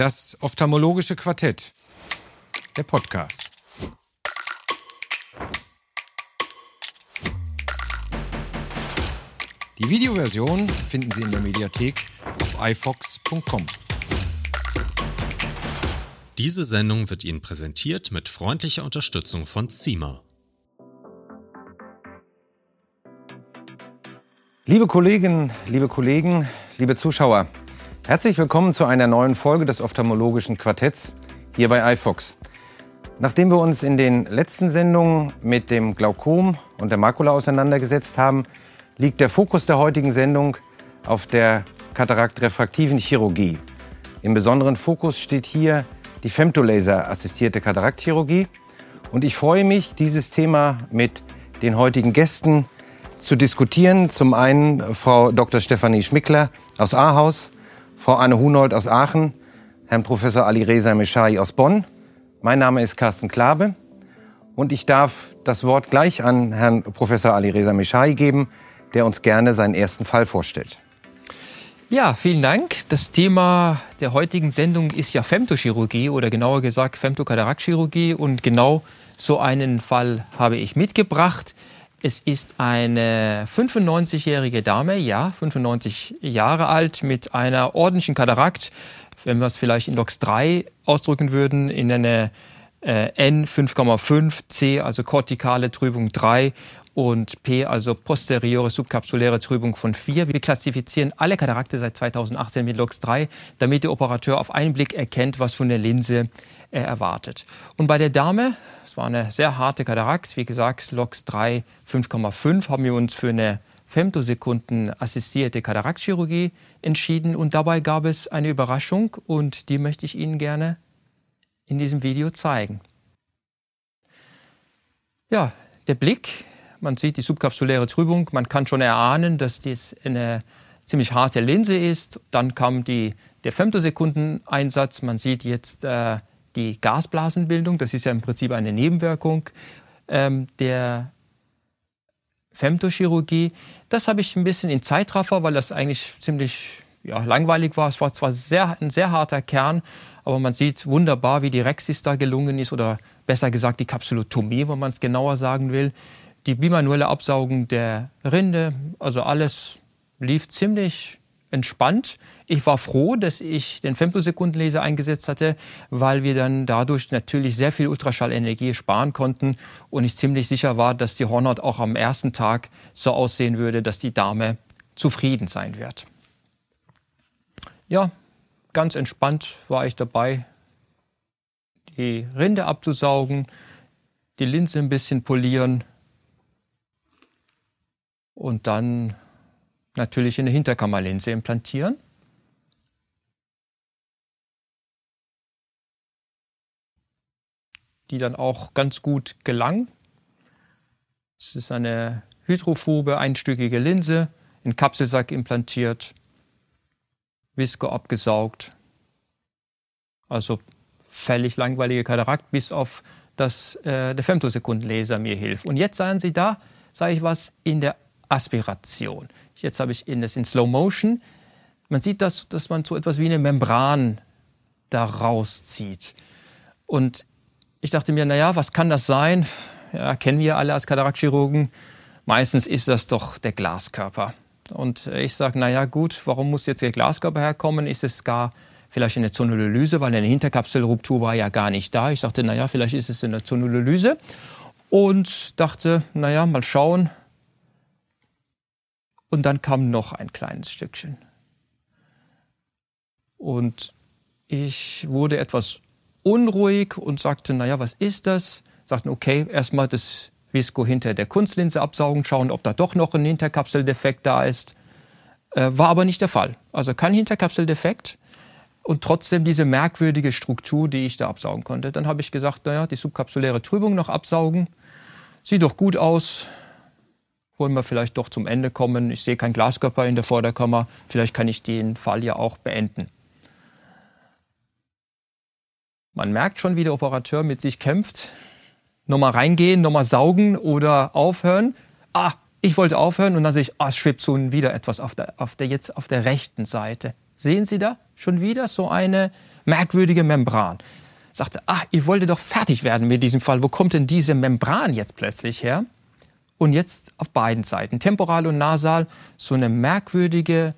Das ophthalmologische Quartett. Der Podcast. Die Videoversion finden Sie in der Mediathek auf ifox.com. Diese Sendung wird Ihnen präsentiert mit freundlicher Unterstützung von Zima. Liebe Kolleginnen, liebe Kollegen, liebe Zuschauer, herzlich willkommen zu einer neuen Folge des ophthalmologischen Quartetts hier bei iFox. Nachdem wir uns in den letzten Sendungen mit dem Glaukom und der Makula auseinandergesetzt haben, liegt der Fokus der heutigen Sendung auf der Katarakttrefraktiven Chirurgie. Im besonderen Fokus steht hier die Femtolaser-assistierte Kataraktchirurgie. Und ich freue mich, dieses Thema mit den heutigen Gästen zu diskutieren. Zum einen Frau Dr. Stefanie Schmickler aus Ahaus, Frau Anne Hunold aus Aachen, Herrn Professor Ali Reza Meshai aus Bonn. Mein Name ist Carsten Klabe und ich darf das Wort gleich an Herrn Professor Ali Reza Meshai geben, der uns gerne seinen ersten Fall vorstellt. Ja, vielen Dank. Das Thema der heutigen Sendung ist ja Femtochirurgie oder genauer gesagt Femtokataraktchirurgie und genau so einen Fall habe ich mitgebracht. Es ist eine 95-jährige Dame, ja, 95 Jahre alt, mit einer ordentlichen Katarakt, wenn wir es vielleicht in LOX 3 ausdrücken würden, in eine äh, N 5,5, C, also kortikale Trübung 3 und P, also posteriore subkapsuläre Trübung von 4. Wir klassifizieren alle Katarakte seit 2018 mit LOX 3, damit der Operateur auf einen Blick erkennt, was von der Linse er erwartet. Und bei der Dame, es war eine sehr harte Katarakt, wie gesagt, LOX 3 5,5, haben wir uns für eine Femtosekunden assistierte Kataraktchirurgie entschieden und dabei gab es eine Überraschung und die möchte ich Ihnen gerne in diesem Video zeigen. Ja, der Blick man sieht die subkapsuläre Trübung. Man kann schon erahnen, dass dies eine ziemlich harte Linse ist. Dann kam die, der Femtosekunden-Einsatz. Man sieht jetzt äh, die Gasblasenbildung. Das ist ja im Prinzip eine Nebenwirkung ähm, der Femtochirurgie. Das habe ich ein bisschen in Zeitraffer, weil das eigentlich ziemlich ja, langweilig war. Es war zwar sehr, ein sehr harter Kern, aber man sieht wunderbar, wie die Rexis da gelungen ist oder besser gesagt die Kapsulotomie, wenn man es genauer sagen will die bimanuelle Absaugung der Rinde, also alles lief ziemlich entspannt. Ich war froh, dass ich den Femtosekundenlaser eingesetzt hatte, weil wir dann dadurch natürlich sehr viel Ultraschallenergie sparen konnten und ich ziemlich sicher war, dass die Hornhaut auch am ersten Tag so aussehen würde, dass die Dame zufrieden sein wird. Ja, ganz entspannt war ich dabei, die Rinde abzusaugen, die Linse ein bisschen polieren und dann natürlich eine Hinterkammerlinse implantieren. Die dann auch ganz gut gelang. Es ist eine hydrophobe, einstückige Linse, in Kapselsack implantiert, Visco abgesaugt. Also völlig langweilige Katarakt, bis auf dass äh, der Femtosekundenlaser mir hilft. Und jetzt sahen Sie da, sage ich was, in der Aspiration. Jetzt habe ich in das in Slow Motion. Man sieht das, dass man so etwas wie eine Membran da rauszieht. Und ich dachte mir, naja, was kann das sein? Ja, kennen wir alle als Kataraktchirurgen. Meistens ist das doch der Glaskörper. Und ich sage, naja, gut, warum muss jetzt der Glaskörper herkommen? Ist es gar vielleicht eine Zonulelyse, weil eine Hinterkapselruptur war ja gar nicht da. Ich dachte, naja, vielleicht ist es eine Zonulelyse. Und dachte, naja, mal schauen, und dann kam noch ein kleines Stückchen. Und ich wurde etwas unruhig und sagte, naja, was ist das? Sagten, okay, erstmal das Visco hinter der Kunstlinse absaugen, schauen, ob da doch noch ein Hinterkapseldefekt da ist. Äh, war aber nicht der Fall. Also kein Hinterkapseldefekt und trotzdem diese merkwürdige Struktur, die ich da absaugen konnte. Dann habe ich gesagt, naja, die subkapsuläre Trübung noch absaugen. Sieht doch gut aus wollen wir vielleicht doch zum Ende kommen. Ich sehe keinen Glaskörper in der Vorderkammer. Vielleicht kann ich den Fall ja auch beenden. Man merkt schon, wie der Operateur mit sich kämpft. Nochmal reingehen, nochmal saugen oder aufhören. Ah, ich wollte aufhören und dann sehe ich, ah, es schwebt so wieder etwas auf der, auf der, jetzt auf der rechten Seite. Sehen Sie da? schon wieder so eine merkwürdige Membran. Sagte, ach, ich wollte doch fertig werden mit diesem Fall. Wo kommt denn diese Membran jetzt plötzlich her? Und jetzt auf beiden Seiten, temporal und nasal, so eine merkwürdige,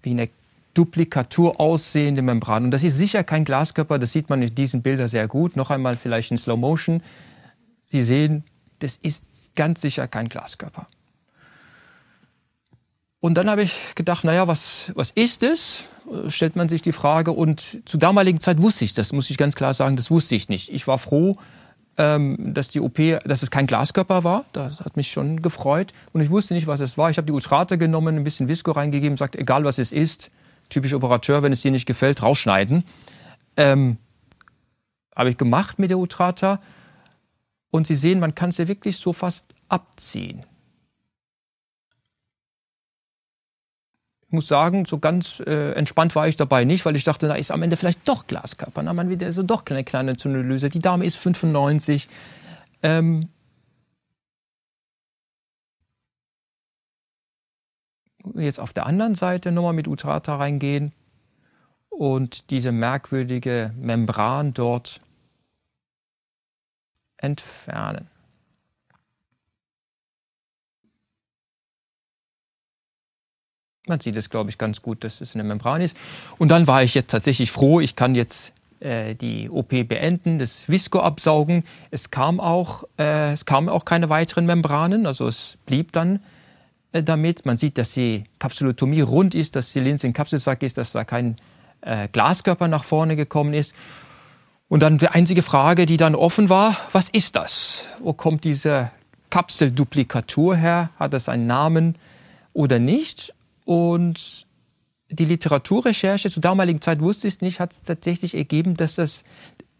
wie eine Duplikatur aussehende Membran. Und das ist sicher kein Glaskörper, das sieht man in diesen Bildern sehr gut. Noch einmal vielleicht in Slow Motion. Sie sehen, das ist ganz sicher kein Glaskörper. Und dann habe ich gedacht, naja, was, was ist es? Stellt man sich die Frage. Und zur damaligen Zeit wusste ich das, muss ich ganz klar sagen, das wusste ich nicht. Ich war froh, dass die OP, dass es kein Glaskörper war. Das hat mich schon gefreut. Und ich wusste nicht, was es war. Ich habe die Utrate genommen, ein bisschen Visco reingegeben, sagt, egal was es ist, typisch Operateur, wenn es dir nicht gefällt, rausschneiden. Ähm, habe ich gemacht mit der Utrata. Und Sie sehen, man kann sie wirklich so fast abziehen. Muss sagen, so ganz äh, entspannt war ich dabei nicht, weil ich dachte, da ist am Ende vielleicht doch Glaskörper. Na, man wieder so doch eine kleine Zundelöse. Die Dame ist 95. Ähm, jetzt auf der anderen Seite nochmal mit Utrata reingehen und diese merkwürdige Membran dort entfernen. Man sieht es, glaube ich, ganz gut, dass es eine Membran ist. Und dann war ich jetzt tatsächlich froh, ich kann jetzt äh, die OP beenden, das Visco absaugen. Es kam auch, äh, es kamen auch keine weiteren Membranen, also es blieb dann äh, damit. Man sieht, dass die Kapsulotomie rund ist, dass die Linse im Kapselsack ist, dass da kein äh, Glaskörper nach vorne gekommen ist. Und dann die einzige Frage, die dann offen war, was ist das? Wo kommt diese Kapselduplikatur her? Hat es einen Namen oder nicht? Und die Literaturrecherche zur damaligen Zeit wusste ich nicht, hat es tatsächlich ergeben, dass das,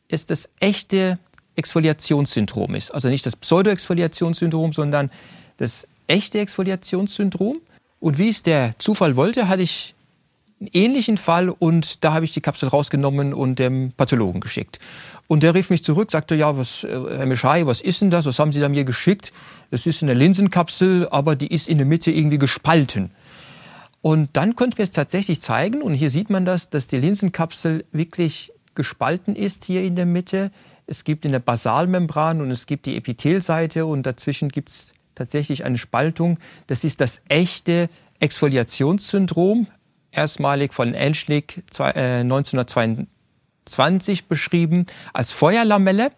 es das echte Exfoliationssyndrom ist. Also nicht das Pseudoexfoliationssyndrom, sondern das echte Exfoliationssyndrom. Und wie es der Zufall wollte, hatte ich einen ähnlichen Fall und da habe ich die Kapsel rausgenommen und dem Pathologen geschickt. Und der rief mich zurück, sagte, ja, was, äh, Herr Mischai, was ist denn das? Was haben Sie da mir geschickt? Das ist eine Linsenkapsel, aber die ist in der Mitte irgendwie gespalten. Und dann konnten wir es tatsächlich zeigen, und hier sieht man das, dass die Linsenkapsel wirklich gespalten ist hier in der Mitte. Es gibt in der Basalmembran und es gibt die Epithelseite und dazwischen gibt es tatsächlich eine Spaltung. Das ist das echte Exfoliationssyndrom, erstmalig von Elschlik 1922 äh, beschrieben als Feuerlamelle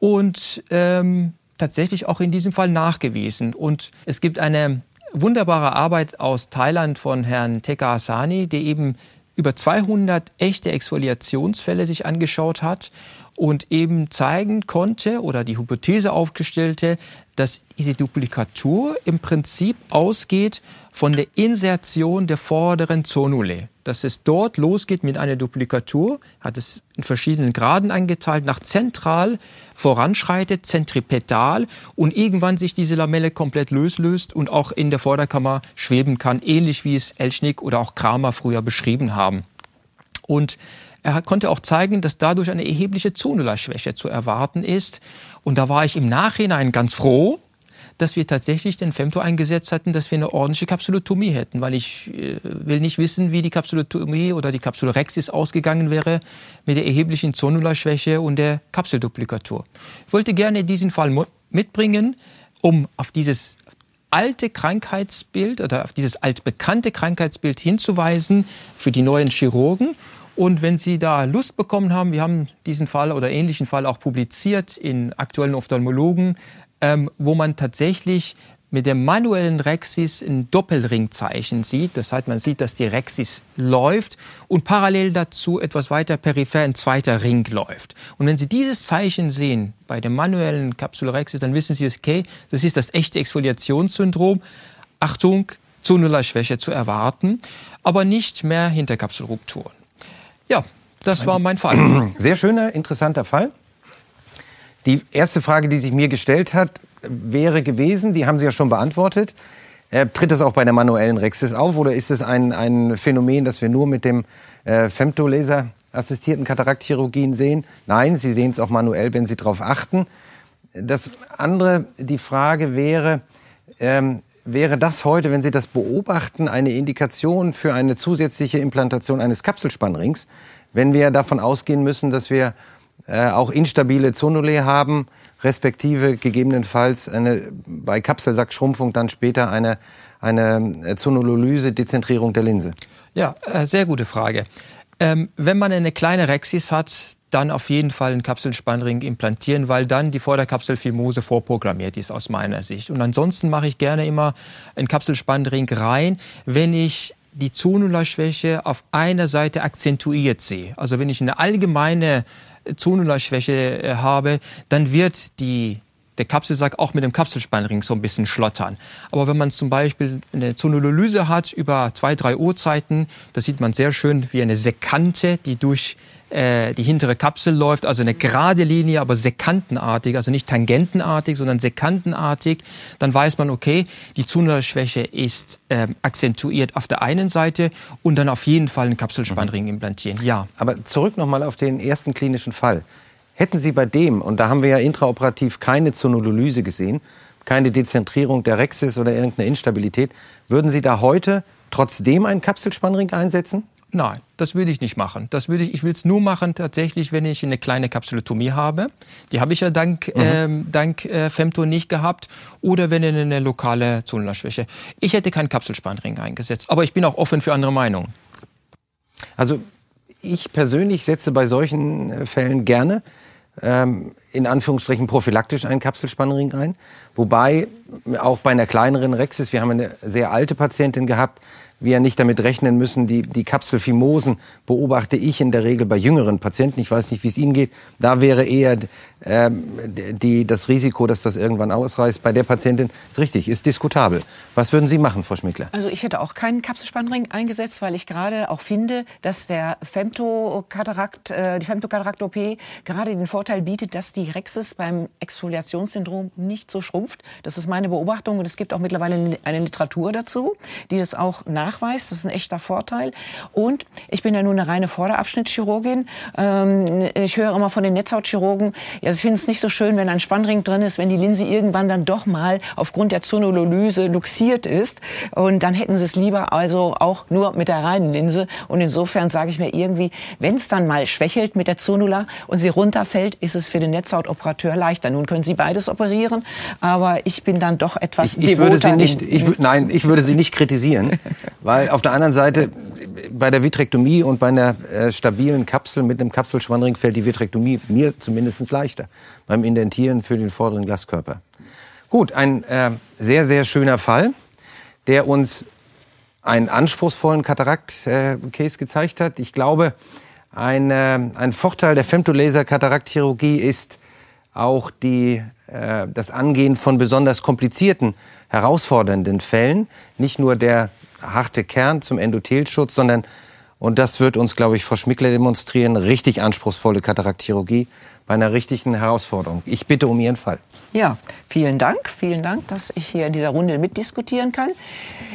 und ähm, tatsächlich auch in diesem Fall nachgewiesen. Und es gibt eine wunderbare Arbeit aus Thailand von Herrn Teka Asani, der eben über 200 echte Exfoliationsfälle sich angeschaut hat und eben zeigen konnte oder die Hypothese aufgestellte, dass diese Duplikatur im Prinzip ausgeht von der Insertion der vorderen Zonule. Dass es dort losgeht mit einer Duplikatur, hat es in verschiedenen Graden eingeteilt, nach zentral voranschreitet, zentripedal und irgendwann sich diese Lamelle komplett löslöst und auch in der Vorderkammer schweben kann, ähnlich wie es Elschnick oder auch Kramer früher beschrieben haben. Und er konnte auch zeigen, dass dadurch eine erhebliche Zonularschwäche zu erwarten ist. Und da war ich im Nachhinein ganz froh, dass wir tatsächlich den Femto eingesetzt hatten, dass wir eine ordentliche Kapsulotomie hätten, weil ich äh, will nicht wissen, wie die Kapsulotomie oder die Kapsulorexis ausgegangen wäre mit der erheblichen Zonularschwäche und der Kapselduplikatur. Ich wollte gerne diesen Fall mitbringen, um auf dieses alte Krankheitsbild oder auf dieses altbekannte Krankheitsbild hinzuweisen für die neuen Chirurgen und wenn Sie da Lust bekommen haben, wir haben diesen Fall oder ähnlichen Fall auch publiziert in aktuellen Ophthalmologen, ähm, wo man tatsächlich mit dem manuellen Rexis ein Doppelringzeichen sieht. Das heißt, man sieht, dass die Rexis läuft und parallel dazu etwas weiter peripher ein zweiter Ring läuft. Und wenn Sie dieses Zeichen sehen bei dem manuellen Kapsulorexis, dann wissen Sie, okay, das ist das echte Exfoliationssyndrom. Achtung, Zonullarschwäche zu erwarten, aber nicht mehr Hinterkapselrupturen. Ja, das war mein Fall. Sehr schöner, interessanter Fall. Die erste Frage, die sich mir gestellt hat, wäre gewesen, die haben Sie ja schon beantwortet. Äh, tritt das auch bei der manuellen Rexis auf oder ist es ein, ein Phänomen, das wir nur mit dem äh, Femtolaser assistierten Kataraktchirurgien sehen? Nein, Sie sehen es auch manuell, wenn Sie darauf achten. Das andere, die Frage wäre, ähm, wäre das heute, wenn Sie das beobachten, eine Indikation für eine zusätzliche Implantation eines Kapselspannrings, wenn wir davon ausgehen müssen, dass wir äh, auch instabile Zonulae haben, respektive gegebenenfalls eine, bei Kapselsackschrumpfung dann später eine, eine Zonulоlyse, Dezentrierung der Linse? Ja, äh, sehr gute Frage. Ähm, wenn man eine kleine Rexis hat, dann auf jeden Fall einen Kapselspannring implantieren, weil dann die Vorderkapselfimose vorprogrammiert ist aus meiner Sicht. Und ansonsten mache ich gerne immer einen Kapselspannring rein, wenn ich die Zonula-Schwäche auf einer Seite akzentuiert sehe. Also wenn ich eine allgemeine Zonula-Schwäche äh, habe, dann wird die der Kapselsack auch mit dem Kapselspannring so ein bisschen schlottern. Aber wenn man zum Beispiel eine Zonulolyse hat über zwei, drei Uhrzeiten, da sieht man sehr schön wie eine Sekante, die durch äh, die hintere Kapsel läuft, also eine gerade Linie, aber sekantenartig, also nicht tangentenartig, sondern sekantenartig, dann weiß man, okay, die Zunerschwäche ist äh, akzentuiert auf der einen Seite und dann auf jeden Fall einen Kapselspannring mhm. implantieren. Ja. Aber zurück nochmal auf den ersten klinischen Fall. Hätten Sie bei dem, und da haben wir ja intraoperativ keine Zonulolyse gesehen, keine Dezentrierung der Rexis oder irgendeine Instabilität, würden Sie da heute trotzdem einen Kapselspannring einsetzen? Nein, das würde ich nicht machen. Das würde ich, ich will es nur machen tatsächlich, wenn ich eine kleine Kapsulotomie habe. Die habe ich ja dank, mhm. ähm, dank äh, Femto nicht gehabt. Oder wenn eine lokale Zonenschwäche. Ich hätte keinen Kapselspannring eingesetzt. Aber ich bin auch offen für andere Meinungen. Also ich persönlich setze bei solchen äh, Fällen gerne ähm, in Anführungsstrichen prophylaktisch einen Kapselspannring ein. Wobei auch bei einer kleineren Rexis, wir haben eine sehr alte Patientin gehabt, wir nicht damit rechnen müssen. Die, die Kapselfimosen beobachte ich in der Regel bei jüngeren Patienten. Ich weiß nicht, wie es Ihnen geht. Da wäre eher die, das Risiko, dass das irgendwann ausreißt, bei der Patientin ist richtig, ist diskutabel. Was würden Sie machen, Frau Schmickler? Also ich hätte auch keinen Kapselspannring eingesetzt, weil ich gerade auch finde, dass der Femtokatarakt, äh, die Femtokatarakt-OP gerade den Vorteil bietet, dass die Rexis beim Exfoliationssyndrom nicht so schrumpft. Das ist meine Beobachtung und es gibt auch mittlerweile eine Literatur dazu, die das auch nachweist. Das ist ein echter Vorteil. Und ich bin ja nun eine reine Vorderabschnittschirurgin. Ähm, ich höre immer von den Netzhautchirurgen, ja, sie finden es nicht so schön, wenn ein Spannring drin ist, wenn die Linse irgendwann dann doch mal aufgrund der Zonulollyse luxiert ist. Und dann hätten sie es lieber also auch nur mit der reinen Linse. Und insofern sage ich mir irgendwie, wenn es dann mal schwächelt mit der Zonula und sie runterfällt, ist es für den Netzhautoperateur leichter. Nun können Sie beides operieren, aber ich bin dann doch etwas ich, ich würde Sie nicht, ich, Nein, ich würde Sie nicht kritisieren, weil auf der anderen Seite bei der Vitrektomie und bei einer äh, stabilen Kapsel mit einem Kapselschwandring fällt die Vitrektomie mir zumindest leichter beim Indentieren für den vorderen Glaskörper. Gut, ein äh, sehr, sehr schöner Fall, der uns einen anspruchsvollen Katarakt-Case gezeigt hat. Ich glaube, ein, äh, ein Vorteil der Femtolaser-Kataraktchirurgie ist auch die, äh, das Angehen von besonders komplizierten, herausfordernden Fällen. Nicht nur der harte Kern zum Endothelschutz, sondern, und das wird uns, glaube ich, Frau Schmickler demonstrieren, richtig anspruchsvolle Katarakchirurgie bei einer richtigen Herausforderung. Ich bitte um Ihren Fall. Ja, vielen Dank. Vielen Dank, dass ich hier in dieser Runde mitdiskutieren kann.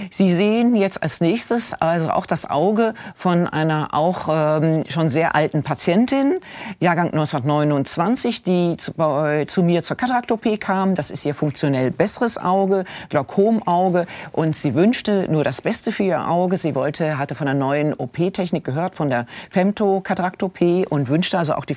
Sie sehen jetzt als nächstes also auch das Auge von einer auch ähm, schon sehr alten Patientin, Jahrgang 1929, die zu, äh, zu mir zur Katarakt-OP kam. Das ist ihr funktionell besseres Auge, Glaukomauge. Und sie wünschte nur das Beste für ihr Auge. Sie wollte, hatte von der neuen OP-Technik gehört, von der Femto-Katarakt-OP und wünschte also auch die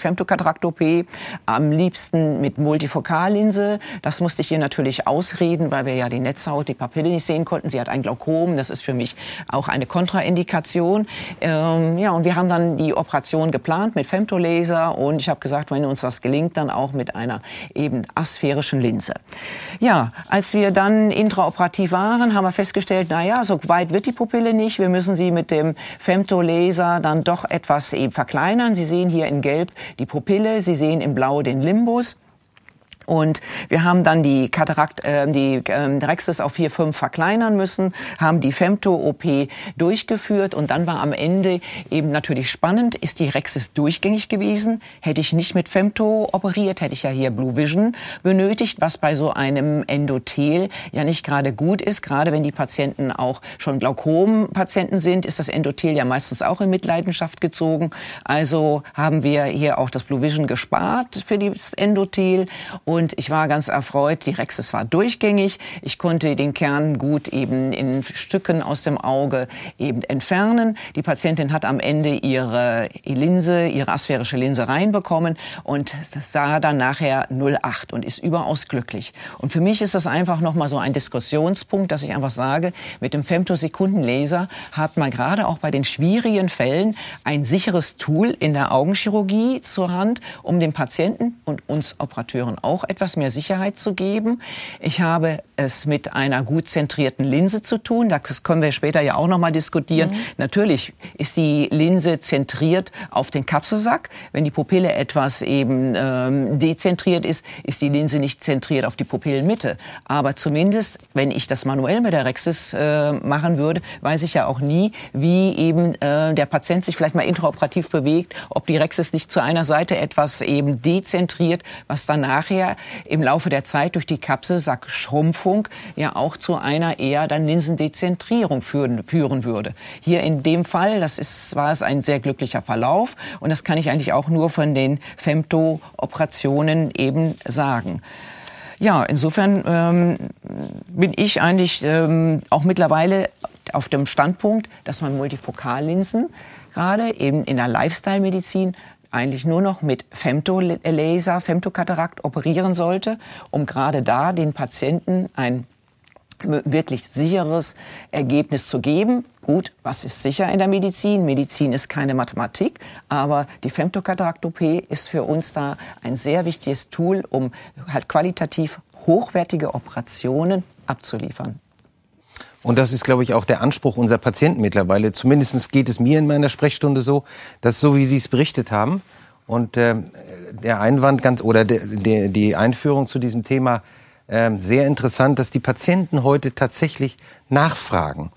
Am liebsten mit Multifokallinse. Das musste ich ihr natürlich ausreden, weil wir ja die Netzhaut, die Papille nicht sehen konnten. Sie hat ein Glaukom. Das ist für mich auch eine Kontraindikation. Ähm, ja, und wir haben dann die Operation geplant mit Femtolaser und ich habe gesagt, wenn uns das gelingt, dann auch mit einer eben asphärischen Linse. Ja, als wir dann intraoperativ waren, haben wir festgestellt, na ja, so weit wird die Pupille nicht. Wir müssen sie mit dem Femtolaser dann doch etwas eben verkleinern. Sie sehen hier in Gelb die Pupille. Sie sehen in Blau den Limbus. Und wir haben dann die Katarakt, äh, die äh, Rexis auf 4, 5 verkleinern müssen, haben die Femto-OP durchgeführt und dann war am Ende eben natürlich spannend, ist die Rexis durchgängig gewesen? Hätte ich nicht mit Femto operiert, hätte ich ja hier Blue Vision benötigt, was bei so einem Endothel ja nicht gerade gut ist. Gerade wenn die Patienten auch schon Glaukom-Patienten sind, ist das Endothel ja meistens auch in Mitleidenschaft gezogen. Also haben wir hier auch das Blue Vision gespart für das Endothel. Und und ich war ganz erfreut. Die Rexis war durchgängig. Ich konnte den Kern gut eben in Stücken aus dem Auge eben entfernen. Die Patientin hat am Ende ihre Linse, ihre asphärische Linse reinbekommen und sah dann nachher 08 und ist überaus glücklich. Und für mich ist das einfach nochmal so ein Diskussionspunkt, dass ich einfach sage, mit dem Femtosekundenlaser hat man gerade auch bei den schwierigen Fällen ein sicheres Tool in der Augenchirurgie zur Hand, um dem Patienten und uns Operateuren auch etwas mehr Sicherheit zu geben. Ich habe es mit einer gut zentrierten Linse zu tun. Das können wir später ja auch noch mal diskutieren. Mhm. Natürlich ist die Linse zentriert auf den Kapselsack. Wenn die Pupille etwas eben ähm, dezentriert ist, ist die Linse nicht zentriert auf die Pupillenmitte. Aber zumindest, wenn ich das manuell mit der Rexis äh, machen würde, weiß ich ja auch nie, wie eben äh, der Patient sich vielleicht mal intraoperativ bewegt, ob die Rexis nicht zu einer Seite etwas eben dezentriert, was dann nachher im Laufe der Zeit durch die Kapselsackschrumpfung ja auch zu einer eher dann Linsendezentrierung führen, führen würde. Hier in dem Fall, das ist, war es ein sehr glücklicher Verlauf und das kann ich eigentlich auch nur von den Femto-Operationen eben sagen. Ja, insofern ähm, bin ich eigentlich ähm, auch mittlerweile auf dem Standpunkt, dass man Multifokallinsen gerade eben in der Lifestyle-Medizin eigentlich nur noch mit Femtolaser, Femtokatarakt operieren sollte, um gerade da den Patienten ein wirklich sicheres Ergebnis zu geben. Gut, was ist sicher in der Medizin? Medizin ist keine Mathematik, aber die Femtokatarakt-OP ist für uns da ein sehr wichtiges Tool, um halt qualitativ hochwertige Operationen abzuliefern. Und das ist, glaube ich, auch der Anspruch unserer Patienten mittlerweile. Zumindest geht es mir in meiner Sprechstunde so, dass so wie Sie es berichtet haben und äh, der Einwand ganz oder de, de, die Einführung zu diesem Thema äh, sehr interessant, dass die Patienten heute tatsächlich nachfragen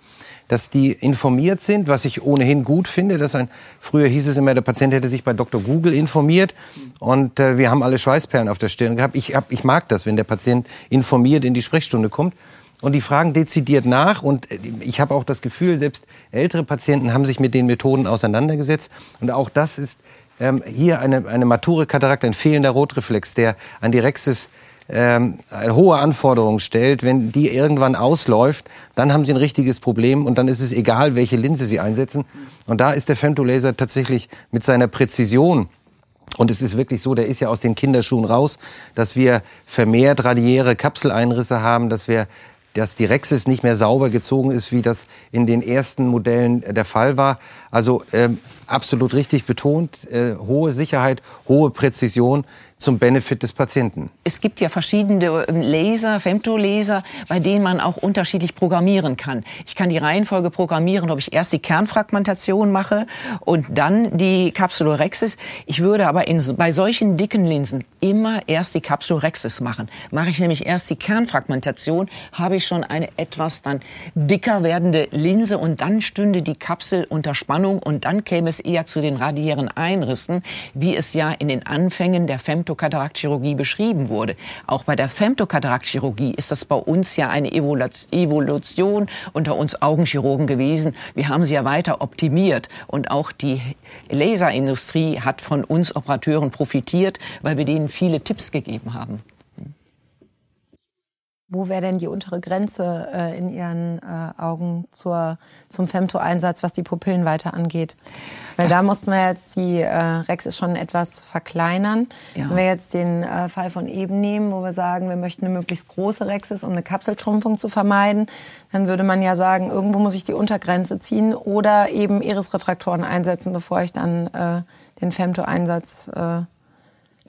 dass die informiert sind, was ich ohnehin gut finde. Dass ein, früher hieß es immer, der Patient hätte sich bei Dr. Google informiert und äh, wir haben alle Schweißperlen auf der Stirn gehabt. Ich, hab, ich mag das, wenn der Patient informiert in die Sprechstunde kommt. Und die fragen dezidiert nach. Und äh, ich habe auch das Gefühl, selbst ältere Patienten haben sich mit den Methoden auseinandergesetzt. Und auch das ist ähm, hier eine, eine mature Katarakt, ein fehlender Rotreflex, der an die Rexis ähm, hohe Anforderungen stellt. Wenn die irgendwann ausläuft, dann haben sie ein richtiges Problem und dann ist es egal, welche Linse sie einsetzen. Und da ist der Femtolaser tatsächlich mit seiner Präzision und es ist wirklich so, der ist ja aus den Kinderschuhen raus, dass wir vermehrt radiäre Kapseleinrisse haben, dass wir dass die Rexis nicht mehr sauber gezogen ist, wie das in den ersten Modellen der Fall war. Also ähm, absolut richtig betont, äh, hohe Sicherheit, hohe Präzision zum Benefit des Patienten. Es gibt ja verschiedene ähm, Laser, Femtolaser, bei denen man auch unterschiedlich programmieren kann. Ich kann die Reihenfolge programmieren, ob ich erst die Kernfragmentation mache und dann die Capsulorhexis. Ich würde aber in, bei solchen dicken Linsen immer erst die Capsulorhexis machen. Mache ich nämlich erst die Kernfragmentation, habe ich schon eine etwas dann dicker werdende Linse und dann stünde die Kapsel unter Spannung und dann käme es eher zu den radiären Einrissen, wie es ja in den Anfängen der Femtokataraktchirurgie beschrieben wurde. Auch bei der Femtokataraktchirurgie ist das bei uns ja eine Evolution unter uns Augenchirurgen gewesen. Wir haben sie ja weiter optimiert und auch die Laserindustrie hat von uns Operateuren profitiert, weil wir denen viele Tipps gegeben haben. Wo wäre denn die untere Grenze äh, in Ihren äh, Augen zur, zum Femto-Einsatz, was die Pupillenweite angeht? Weil das da mussten wir jetzt die äh, Rex schon etwas verkleinern. Ja. Wenn wir jetzt den äh, Fall von eben nehmen, wo wir sagen, wir möchten eine möglichst große Rexis, um eine Kapselschrumpfung zu vermeiden, dann würde man ja sagen, irgendwo muss ich die Untergrenze ziehen oder eben Iris-Retraktoren einsetzen, bevor ich dann äh, den Femto-Einsatz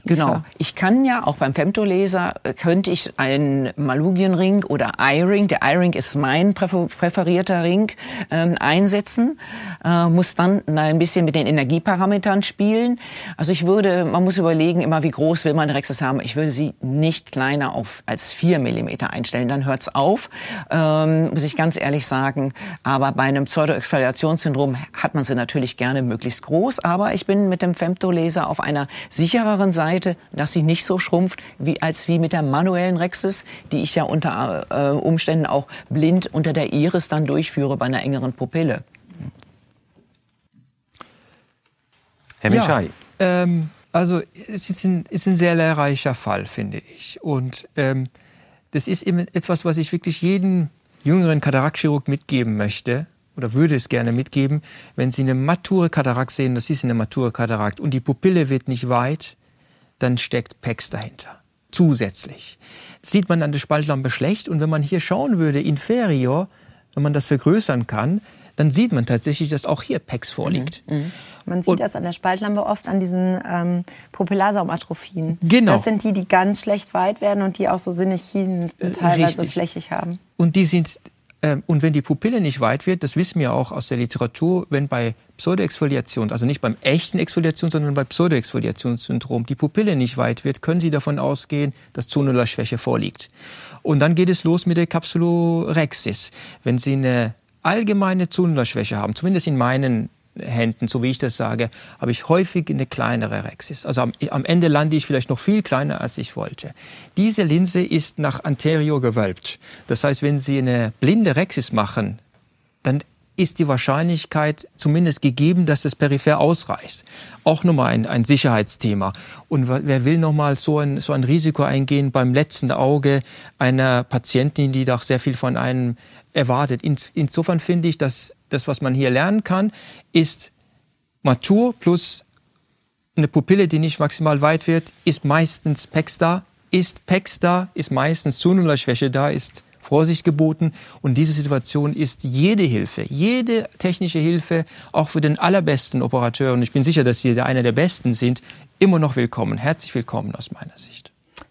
äh, Genau. Ich kann ja auch beim Femtolaser äh, könnte ich einen Malugienring oder Eye-Ring, der Eye-Ring ist mein präferierter Ring, ähm, einsetzen, äh, muss dann ein bisschen mit den Energieparametern spielen. Also ich würde, man muss überlegen, immer wie groß will man Rexis haben. Ich würde sie nicht kleiner auf als vier Millimeter einstellen, dann hört's auf, ähm, muss ich ganz ehrlich sagen. Aber bei einem Pseudoexfoliationssyndrom hat man sie natürlich gerne möglichst groß. Aber ich bin mit dem Femtolaser auf einer sichereren Seite Seite, dass sie nicht so schrumpft wie als wie mit der manuellen Rexis, die ich ja unter äh, Umständen auch blind unter der Iris dann durchführe bei einer engeren Pupille. Herr Michai. Ja, ähm, Also es ist ein, ist ein sehr lehrreicher Fall, finde ich. Und ähm, das ist eben etwas, was ich wirklich jedem jüngeren Kataraktchirurg mitgeben möchte oder würde es gerne mitgeben, wenn Sie eine mature Katarakt sehen, das ist eine mature Katarakt und die Pupille wird nicht weit, dann steckt PEX dahinter. Zusätzlich. Das sieht man an der Spaltlampe schlecht und wenn man hier schauen würde, inferior, wenn man das vergrößern kann, dann sieht man tatsächlich, dass auch hier PEX vorliegt. Mhm. Mhm. Man sieht und, das an der Spaltlampe oft an diesen ähm, Pupillarsaumatrophien. Genau. Das sind die, die ganz schlecht weit werden und die auch so Synechien äh, teilweise Richtig. flächig haben. Und die sind und wenn die Pupille nicht weit wird, das wissen wir auch aus der Literatur, wenn bei Pseudoexfoliation, also nicht beim echten Exfoliation, sondern bei Pseudoexfoliationssyndrom, die Pupille nicht weit wird, können Sie davon ausgehen, dass Zonularschwäche vorliegt. Und dann geht es los mit der Capsulorhexis. Wenn Sie eine allgemeine Zonularschwäche haben, zumindest in meinen Händen, so wie ich das sage, habe ich häufig eine kleinere Rexis. Also am, am, Ende lande ich vielleicht noch viel kleiner, als ich wollte. Diese Linse ist nach anterior gewölbt. Das heißt, wenn Sie eine blinde Rexis machen, dann ist die Wahrscheinlichkeit zumindest gegeben, dass es peripher ausreicht. Auch nochmal ein, ein Sicherheitsthema. Und wer will nochmal so ein, so ein Risiko eingehen beim letzten Auge einer Patientin, die doch sehr viel von einem erwartet. In, insofern finde ich, dass das, was man hier lernen kann, ist matur plus eine Pupille, die nicht maximal weit wird, ist meistens Pex da. Ist Pex da, ist meistens Zunullerschwäche da, ist Vorsicht geboten. Und diese Situation ist jede Hilfe, jede technische Hilfe, auch für den allerbesten Operateur, und ich bin sicher, dass Sie einer der Besten sind, immer noch willkommen. Herzlich willkommen aus meiner Sicht.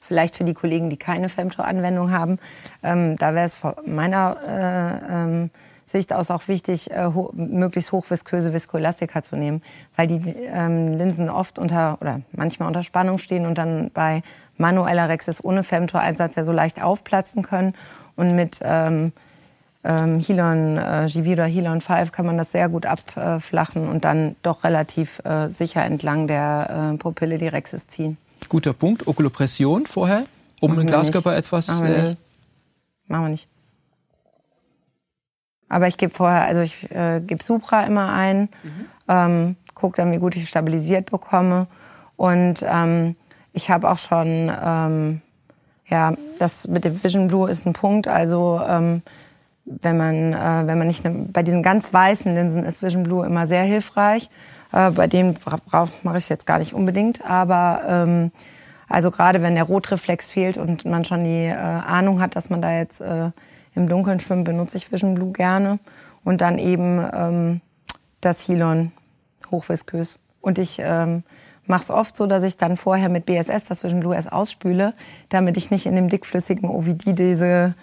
Vielleicht für die Kollegen, die keine Femto-Anwendung haben, ähm, da wäre es von meiner äh, ähm, Sicht aus auch wichtig, äh, ho möglichst hochvisköse Viskoelastika zu nehmen, weil die ähm, Linsen oft unter oder manchmal unter Spannung stehen und dann bei manueller Rexis ohne Femto-Einsatz ja so leicht aufplatzen können. Und mit ähm, ähm, Helon äh, GV oder Helon 5 kann man das sehr gut abflachen und dann doch relativ äh, sicher entlang der äh, Pupille die Rexis ziehen. Guter Punkt. Okulopression vorher, um Machen den Glaskörper etwas. Machen wir, nicht. Machen wir nicht. Aber ich gebe vorher, also ich äh, gebe Supra immer ein, mhm. ähm, gucke dann, wie gut ich stabilisiert bekomme. Und ähm, ich habe auch schon, ähm, ja, das mit dem Vision Blue ist ein Punkt. Also ähm, wenn man, äh, wenn man nicht ne, bei diesen ganz weißen Linsen ist Vision Blue immer sehr hilfreich. Äh, bei denen mache ich es jetzt gar nicht unbedingt, aber ähm, also gerade wenn der Rotreflex fehlt und man schon die äh, Ahnung hat, dass man da jetzt äh, im Dunkeln schwimmt, benutze ich Vision Blue gerne und dann eben ähm, das Hilon hochviskös. Und ich ähm, mache es oft so, dass ich dann vorher mit BSS das Vision Blue erst ausspüle, damit ich nicht in dem dickflüssigen OVD diese,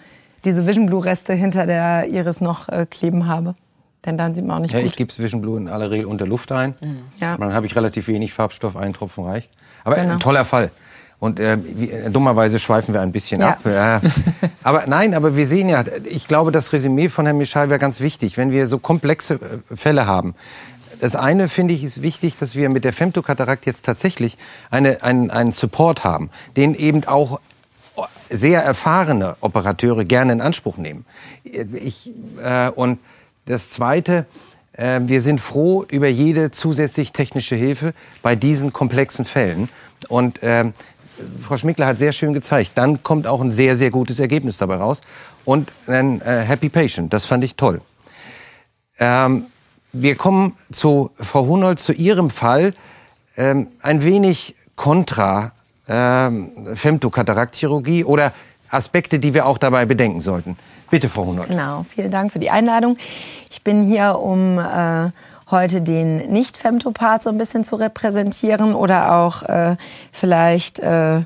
diese Vision Blue Reste hinter der Iris noch äh, kleben habe. Denn dann sieht man auch nicht ja, gut. Ich gebe Vision Blue in aller Regel unter Luft ein. Mhm. Ja. Dann habe ich relativ wenig Farbstoff, ein Tropfen reicht. Aber genau. ein toller Fall. Und äh, wie, äh, dummerweise schweifen wir ein bisschen ja. ab. Ja. Aber nein, aber wir sehen ja, ich glaube, das Resümee von Herrn Michal wäre ganz wichtig, wenn wir so komplexe äh, Fälle haben. Das eine finde ich ist wichtig, dass wir mit der Femtokatarakt jetzt tatsächlich eine, einen, einen Support haben, den eben auch sehr erfahrene Operateure gerne in Anspruch nehmen. Ich, äh, und das Zweite, äh, wir sind froh über jede zusätzlich technische Hilfe bei diesen komplexen Fällen. Und äh, Frau Schmickler hat sehr schön gezeigt, dann kommt auch ein sehr, sehr gutes Ergebnis dabei raus. Und ein äh, Happy Patient, das fand ich toll. Ähm, wir kommen zu Frau Hunold, zu Ihrem Fall. Ähm, ein wenig kontra ähm, Femtokatarakchirurgie oder Aspekte, die wir auch dabei bedenken sollten. Bitte, Frau Hunold. Genau, vielen Dank für die Einladung. Ich bin hier, um äh, heute den Nicht-Femtopart so ein bisschen zu repräsentieren oder auch äh, vielleicht äh,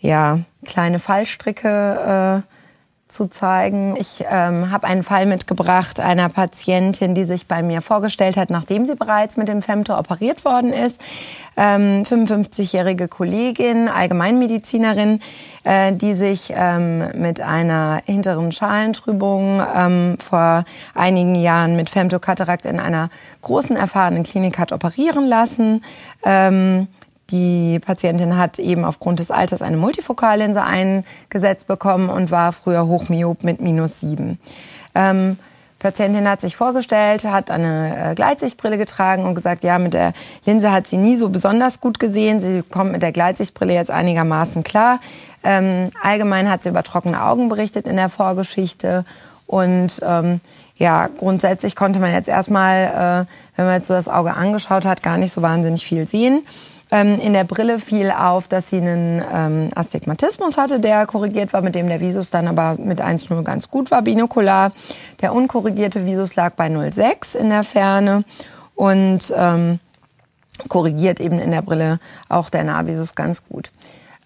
ja, kleine Fallstricke äh, zu zeigen. Ich ähm, habe einen Fall mitgebracht einer Patientin, die sich bei mir vorgestellt hat, nachdem sie bereits mit dem Femto operiert worden ist. Ähm, 55-jährige Kollegin, Allgemeinmedizinerin, äh, die sich ähm, mit einer hinteren Schalentrübung ähm, vor einigen Jahren mit Femtokatarakt in einer großen erfahrenen Klinik hat operieren lassen. Ähm, die Patientin hat eben aufgrund des Alters eine Multifokallinse eingesetzt bekommen und war früher Hochmyop mit minus sieben. Ähm, Patientin hat sich vorgestellt, hat eine äh, Gleitsichtbrille getragen und gesagt, ja, mit der Linse hat sie nie so besonders gut gesehen. Sie kommt mit der Gleitsichtbrille jetzt einigermaßen klar. Ähm, allgemein hat sie über trockene Augen berichtet in der Vorgeschichte. Und ähm, ja, grundsätzlich konnte man jetzt erstmal, äh, wenn man jetzt so das Auge angeschaut hat, gar nicht so wahnsinnig viel sehen. Ähm, in der Brille fiel auf, dass sie einen ähm, Astigmatismus hatte, der korrigiert war, mit dem der Visus dann aber mit 1,0 ganz gut war, binokular. Der unkorrigierte Visus lag bei 0,6 in der Ferne und ähm, korrigiert eben in der Brille auch der Nahvisus ganz gut.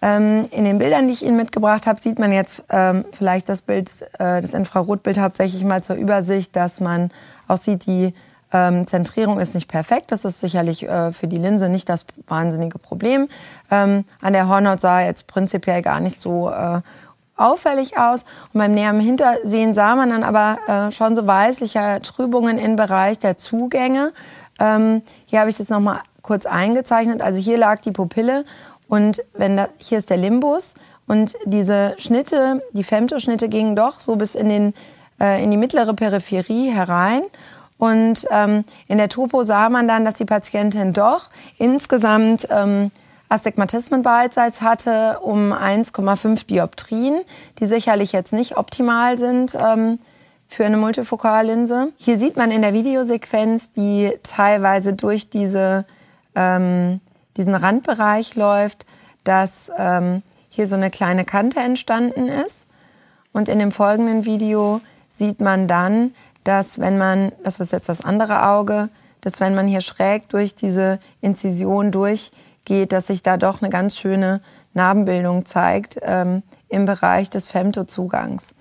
Ähm, in den Bildern, die ich Ihnen mitgebracht habe, sieht man jetzt ähm, vielleicht das Bild, äh, das Infrarotbild hauptsächlich mal zur Übersicht, dass man auch sieht, die ähm, Zentrierung ist nicht perfekt. Das ist sicherlich äh, für die Linse nicht das wahnsinnige Problem. Ähm, an der Hornhaut sah jetzt prinzipiell gar nicht so äh, auffällig aus. Und beim näheren Hintersehen sah man dann aber äh, schon so weißliche Trübungen im Bereich der Zugänge. Ähm, hier habe ich jetzt noch mal kurz eingezeichnet. Also hier lag die Pupille und wenn da, hier ist der Limbus und diese Schnitte, die Femtoschnitte gingen doch so bis in den äh, in die mittlere Peripherie herein und ähm, in der Topo sah man dann, dass die Patientin doch insgesamt ähm, Astigmatismen beidseits hatte um 1,5 Dioptrien, die sicherlich jetzt nicht optimal sind ähm, für eine Multifokallinse. Hier sieht man in der Videosequenz, die teilweise durch diese, ähm, diesen Randbereich läuft, dass ähm, hier so eine kleine Kante entstanden ist. Und in dem folgenden Video sieht man dann, dass wenn man, das ist jetzt das andere Auge, dass wenn man hier schräg durch diese Inzision durchgeht, dass sich da doch eine ganz schöne Narbenbildung zeigt ähm, im Bereich des Femtozugangs.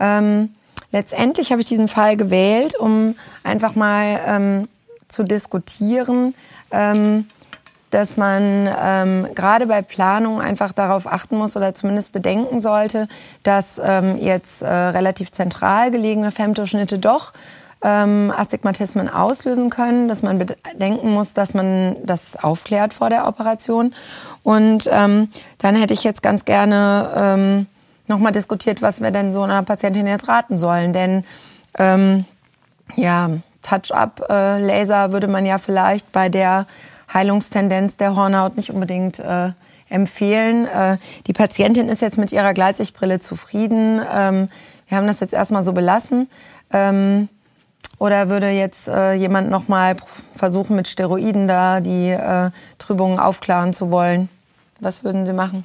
Ähm, letztendlich habe ich diesen Fall gewählt, um einfach mal ähm, zu diskutieren, ähm, dass man ähm, gerade bei Planung einfach darauf achten muss oder zumindest bedenken sollte, dass ähm, jetzt äh, relativ zentral gelegene Femtoschnitte doch ähm, Astigmatismen auslösen können, dass man bedenken muss, dass man das aufklärt vor der Operation. Und ähm, dann hätte ich jetzt ganz gerne ähm, nochmal diskutiert, was wir denn so einer Patientin jetzt raten sollen. Denn ähm, ja, Touch-up-Laser äh, würde man ja vielleicht bei der Heilungstendenz der Hornhaut nicht unbedingt äh, empfehlen. Äh, die Patientin ist jetzt mit ihrer Gleitsichtbrille zufrieden. Ähm, wir haben das jetzt erstmal so belassen. Ähm, oder würde jetzt äh, jemand noch mal versuchen, mit Steroiden da die äh, Trübungen aufklaren zu wollen? Was würden Sie machen?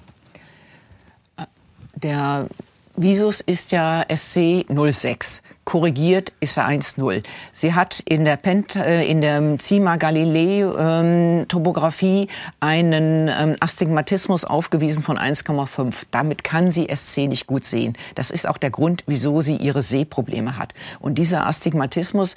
Der Visus ist ja SC 06 korrigiert ist er 1-0. Sie hat in der, Pent, äh, in der Cima Galilei ähm, Topographie einen ähm, Astigmatismus aufgewiesen von 1,5. Damit kann sie SC nicht gut sehen. Das ist auch der Grund, wieso sie ihre Sehprobleme hat. Und dieser Astigmatismus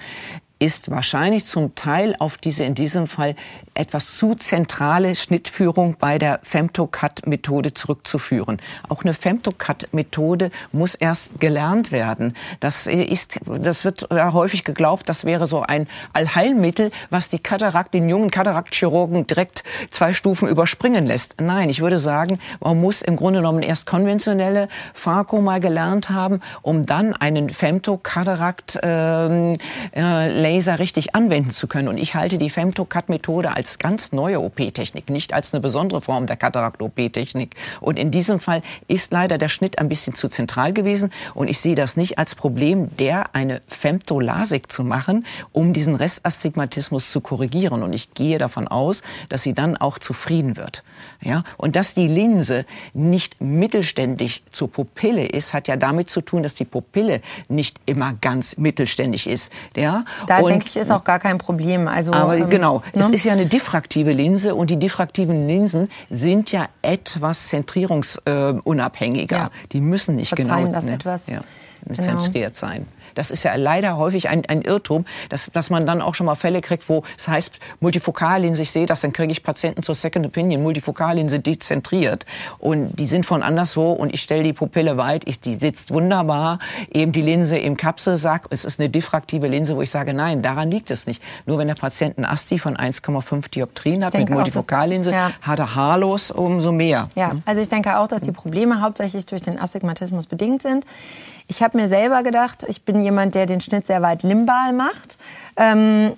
ist wahrscheinlich zum Teil auf diese in diesem Fall etwas zu zentrale Schnittführung bei der Femtocut-Methode zurückzuführen. Auch eine Femtocut-Methode muss erst gelernt werden. Das ist, das wird häufig geglaubt, das wäre so ein Allheilmittel, was die Katarakt, den jungen Kataraktchirurgen direkt zwei Stufen überspringen lässt. Nein, ich würde sagen, man muss im Grunde genommen erst konventionelle Pharko mal gelernt haben, um dann einen Femtokatarakt äh, äh, Laser richtig anwenden zu können. Und ich halte die Femtocut-Methode als ganz neue OP-Technik, nicht als eine besondere Form der Katarakt-OP-Technik. Und in diesem Fall ist leider der Schnitt ein bisschen zu zentral gewesen. Und ich sehe das nicht als Problem, der eine Femtolasik zu machen, um diesen Restastigmatismus zu korrigieren. Und ich gehe davon aus, dass sie dann auch zufrieden wird. Ja? Und dass die Linse nicht mittelständig zur Pupille ist, hat ja damit zu tun, dass die Pupille nicht immer ganz mittelständig ist. Ja? Da und, denke ich, ist auch gar kein Problem. Also, aber ähm, genau, ne? es ist ja eine diffraktive Linse und die diffraktiven Linsen sind ja etwas zentrierungsunabhängiger. Ja. Die müssen nicht Verzeihen genau das ne, etwas. Ja, genau. zentriert sein. Das ist ja leider häufig ein, ein Irrtum, dass, dass man dann auch schon mal Fälle kriegt, wo es heißt, Multifokallinse, ich sehe das, dann kriege ich Patienten zur Second Opinion, Multifokallinse dezentriert. Und die sind von anderswo und ich stelle die Pupille weit, ich, die sitzt wunderbar, eben die Linse im Kapselsack, es ist eine diffraktive Linse, wo ich sage, nein, daran liegt es nicht. Nur wenn der Patient ein Asti von 1,5 Dioptrien hat mit Multifokallinse, auch, ja. hat er haarlos umso mehr. Ja, also ich denke auch, dass die Probleme hauptsächlich durch den Astigmatismus bedingt sind. Ich habe mir selber gedacht, ich bin jemand, der den Schnitt sehr weit limbal macht. Ähm,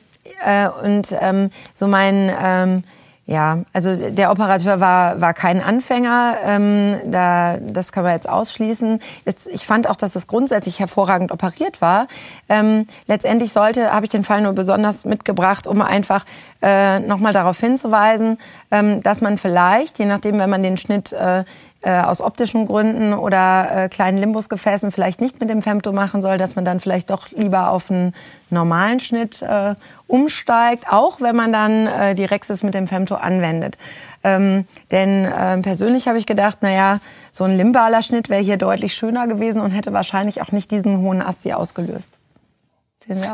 äh, und ähm, so mein ähm, ja, also der Operateur war, war kein Anfänger, ähm, da, das kann man jetzt ausschließen. Jetzt, ich fand auch, dass es grundsätzlich hervorragend operiert war. Ähm, letztendlich sollte, habe ich den Fall nur besonders mitgebracht, um einfach äh, nochmal darauf hinzuweisen, ähm, dass man vielleicht, je nachdem, wenn man den Schnitt äh, äh, aus optischen Gründen oder äh, kleinen Limbusgefäßen vielleicht nicht mit dem Femto machen soll, dass man dann vielleicht doch lieber auf einen normalen Schnitt äh, umsteigt, auch wenn man dann äh, die Rexis mit dem Femto anwendet. Ähm, denn äh, persönlich habe ich gedacht, naja, so ein limbaler Schnitt wäre hier deutlich schöner gewesen und hätte wahrscheinlich auch nicht diesen hohen Asti ausgelöst.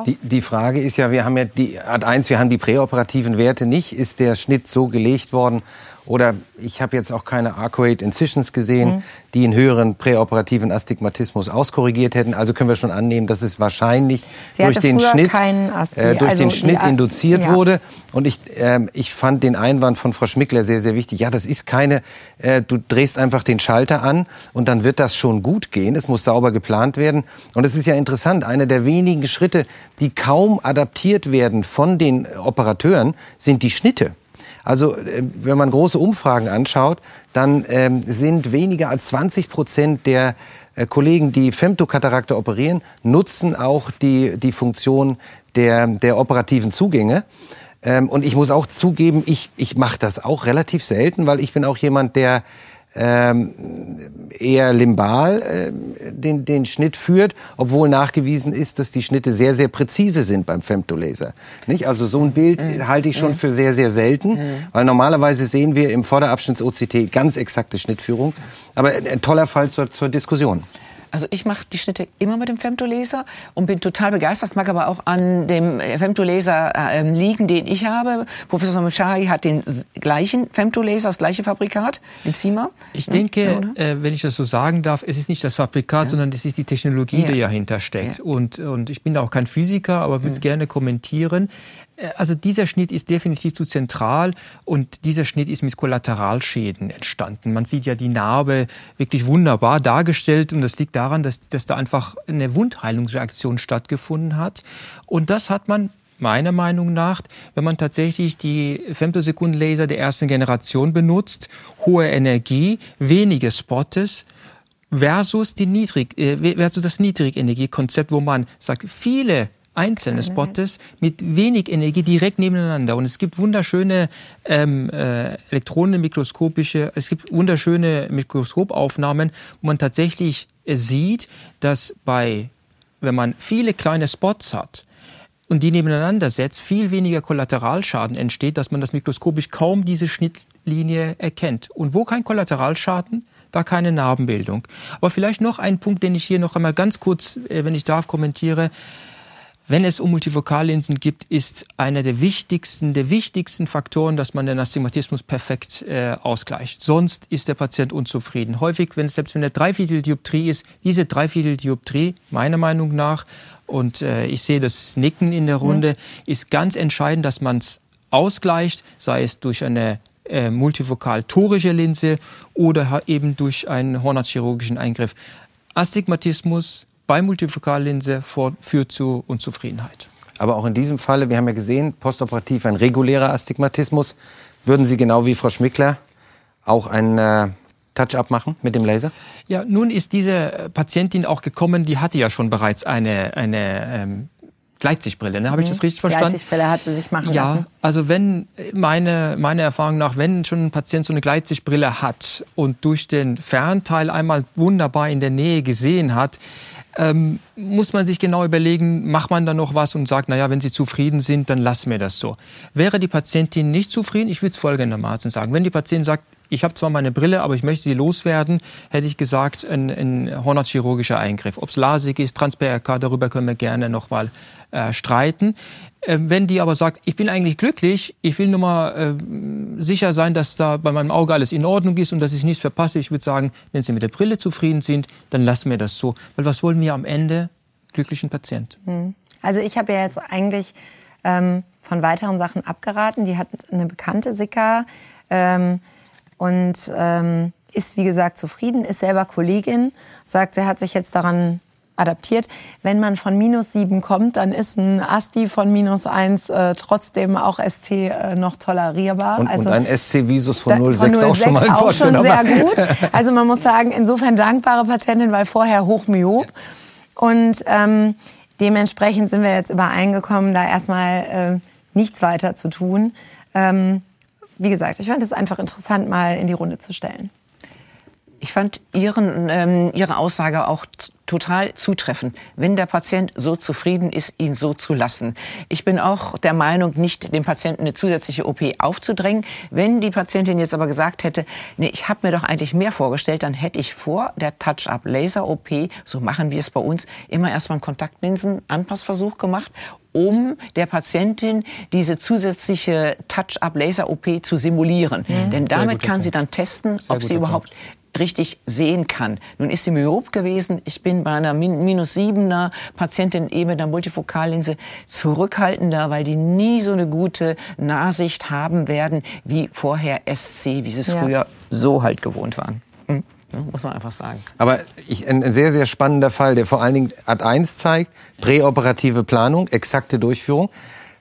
Die, die, Frage ist ja, wir haben ja die Art 1, wir haben die präoperativen Werte nicht. Ist der Schnitt so gelegt worden, oder ich habe jetzt auch keine Arcuate Incisions gesehen, mhm. die einen höheren präoperativen Astigmatismus auskorrigiert hätten. Also können wir schon annehmen, dass es wahrscheinlich durch den Schnitt, äh, durch also den Schnitt induziert ja. wurde. Und ich, äh, ich fand den Einwand von Frau Schmickler sehr, sehr wichtig. Ja, das ist keine, äh, du drehst einfach den Schalter an und dann wird das schon gut gehen. Es muss sauber geplant werden. Und es ist ja interessant, einer der wenigen Schritte, die kaum adaptiert werden von den Operateuren, sind die Schnitte. Also äh, wenn man große Umfragen anschaut, dann ähm, sind weniger als 20 Prozent der äh, Kollegen, die Femtokatarakte operieren, nutzen auch die, die Funktion der, der operativen Zugänge. Ähm, und ich muss auch zugeben, ich, ich mache das auch relativ selten, weil ich bin auch jemand, der ähm, eher limbal äh, den, den Schnitt führt, obwohl nachgewiesen ist, dass die Schnitte sehr, sehr präzise sind beim Femtolaser. Nicht? Also so ein Bild mhm. halte ich schon mhm. für sehr, sehr selten, mhm. weil normalerweise sehen wir im Vorderabschnitts OCT ganz exakte Schnittführung. Aber ein toller Fall zur, zur Diskussion. Also ich mache die Schnitte immer mit dem Femtolaser und bin total begeistert. Das mag aber auch an dem Femtolaser äh, liegen, den ich habe. Professor Mishari hat den gleichen Femtolaser, das gleiche Fabrikat, den Zima. Ich ja, denke, ja, äh, wenn ich das so sagen darf, es ist nicht das Fabrikat, ja. sondern es ist die Technologie, die dahinter steckt. Und, und ich bin auch kein Physiker, aber würde es gerne kommentieren. Äh, also dieser Schnitt ist definitiv zu zentral und dieser Schnitt ist mit Kollateralschäden entstanden. Man sieht ja die Narbe wirklich wunderbar dargestellt und das liegt daran, dass, dass da einfach eine Wundheilungsreaktion stattgefunden hat. Und das hat man meiner Meinung nach, wenn man tatsächlich die Femtosekundenlaser der ersten Generation benutzt, hohe Energie, wenige Spottes, versus, die Niedrig, äh, versus das Niedrigenergiekonzept, wo man sagt, viele einzelne Spottes mit wenig Energie direkt nebeneinander. Und es gibt wunderschöne ähm, äh, elektronenmikroskopische, es gibt wunderschöne Mikroskopaufnahmen, wo man tatsächlich sieht, dass bei, wenn man viele kleine Spots hat, und die nebeneinander setzt, viel weniger Kollateralschaden entsteht, dass man das mikroskopisch kaum diese Schnittlinie erkennt. Und wo kein Kollateralschaden, da keine Narbenbildung. Aber vielleicht noch ein Punkt, den ich hier noch einmal ganz kurz, äh, wenn ich darf, kommentiere wenn es um Multifokallinsen gibt, ist einer der wichtigsten, der wichtigsten Faktoren, dass man den Astigmatismus perfekt äh, ausgleicht. Sonst ist der Patient unzufrieden. Häufig, wenn es selbst wenn eine Dreivierteldioptrie ist, diese Dreivierteldioptrie, meiner Meinung nach, und äh, ich sehe das Nicken in der Runde, mhm. ist ganz entscheidend, dass man es ausgleicht, sei es durch eine äh, multivokal-torische Linse oder eben durch einen hornhautchirurgischen Eingriff. Astigmatismus bei Multifokallinse führt zu Unzufriedenheit. Aber auch in diesem Falle, wir haben ja gesehen, postoperativ ein regulärer Astigmatismus. Würden Sie genau wie Frau Schmickler auch einen äh, Touch-up machen mit dem Laser? Ja, nun ist diese Patientin auch gekommen, die hatte ja schon bereits eine, eine ähm, Gleitsichtbrille, ne? Habe ich das mhm. richtig verstanden? Gleitsichtbrille hat sie sich machen ja, lassen. Ja, also wenn meine meine Erfahrung nach, wenn schon ein Patient so eine Gleitsichtbrille hat und durch den Fernteil einmal wunderbar in der Nähe gesehen hat, ähm, muss man sich genau überlegen, macht man da noch was und sagt, naja, wenn Sie zufrieden sind, dann lassen wir das so. Wäre die Patientin nicht zufrieden, ich würde es folgendermaßen sagen. Wenn die Patientin sagt, ich habe zwar meine Brille, aber ich möchte sie loswerden, hätte ich gesagt, ein, ein hornhautchirurgischer Eingriff. Ob es LASIK ist, Trans-PRK, darüber können wir gerne nochmal äh, streiten. Äh, wenn die aber sagt, ich bin eigentlich glücklich, ich will nur mal äh, sicher sein, dass da bei meinem Auge alles in Ordnung ist und dass ich nichts verpasse, ich würde sagen, wenn Sie mit der Brille zufrieden sind, dann lassen wir das so. Weil was wollen wir am Ende? Glücklichen Patient. Hm. Also ich habe ja jetzt eigentlich ähm, von weiteren Sachen abgeraten. Die hat eine bekannte Sika. Ähm, und ähm, ist, wie gesagt, zufrieden, ist selber Kollegin, sagt, sie hat sich jetzt daran adaptiert. Wenn man von minus 7 kommt, dann ist ein ASTI von minus 1 äh, trotzdem auch ST äh, noch tolerierbar. Und, also, und ein SC-Visus von 0,6 auch schon mal ein auch schon sehr gut. Also man muss sagen, insofern dankbare Patientin, weil vorher hochmyop. Und ähm, dementsprechend sind wir jetzt übereingekommen, da erstmal äh, nichts weiter zu tun. Ähm, wie gesagt, ich fand es einfach interessant, mal in die Runde zu stellen. Ich fand Ihren, ähm, Ihre Aussage auch total zutreffend. Wenn der Patient so zufrieden ist, ihn so zu lassen. Ich bin auch der Meinung, nicht dem Patienten eine zusätzliche OP aufzudrängen. Wenn die Patientin jetzt aber gesagt hätte, nee, ich habe mir doch eigentlich mehr vorgestellt, dann hätte ich vor der Touch-up-Laser-OP, so machen wir es bei uns, immer erstmal einen Kontaktlinsen-Anpassversuch gemacht um der Patientin diese zusätzliche Touch-up-Laser-OP zu simulieren. Mhm. Denn damit kann Punkt. sie dann testen, Sehr ob sie überhaupt Punkt richtig sehen kann. Nun ist sie myop gewesen. Ich bin bei einer minus siebener Patientin eben mit einer Multifokallinse zurückhaltender, weil die nie so eine gute Nahsicht haben werden wie vorher SC, wie sie es ja. früher so halt gewohnt waren. Hm? muss man einfach sagen. Aber ich, ein, ein, sehr, sehr spannender Fall, der vor allen Dingen Ad 1 zeigt, präoperative Planung, exakte Durchführung.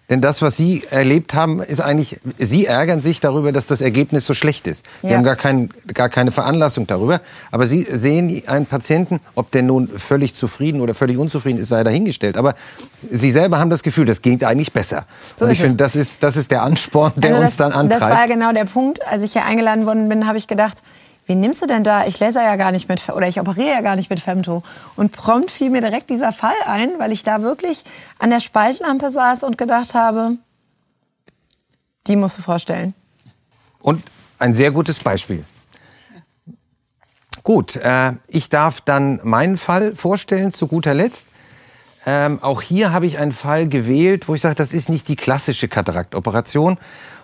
Denn das, was Sie erlebt haben, ist eigentlich, Sie ärgern sich darüber, dass das Ergebnis so schlecht ist. Sie ja. haben gar, kein, gar keine Veranlassung darüber. Aber Sie sehen einen Patienten, ob der nun völlig zufrieden oder völlig unzufrieden ist, sei dahingestellt. Aber Sie selber haben das Gefühl, das geht eigentlich besser. So Und ich finde, das ist, das ist der Ansporn, der also das, uns dann antreibt. Das war genau der Punkt. Als ich hier eingeladen worden bin, habe ich gedacht, wie nimmst du denn da? Ich laser ja gar nicht mit, oder ich operiere ja gar nicht mit Femto. Und prompt fiel mir direkt dieser Fall ein, weil ich da wirklich an der Spaltlampe saß und gedacht habe, die musst du vorstellen. Und ein sehr gutes Beispiel. Gut, äh, ich darf dann meinen Fall vorstellen zu guter Letzt. Ähm, auch hier habe ich einen Fall gewählt, wo ich sage, das ist nicht die klassische Kataraktoperation.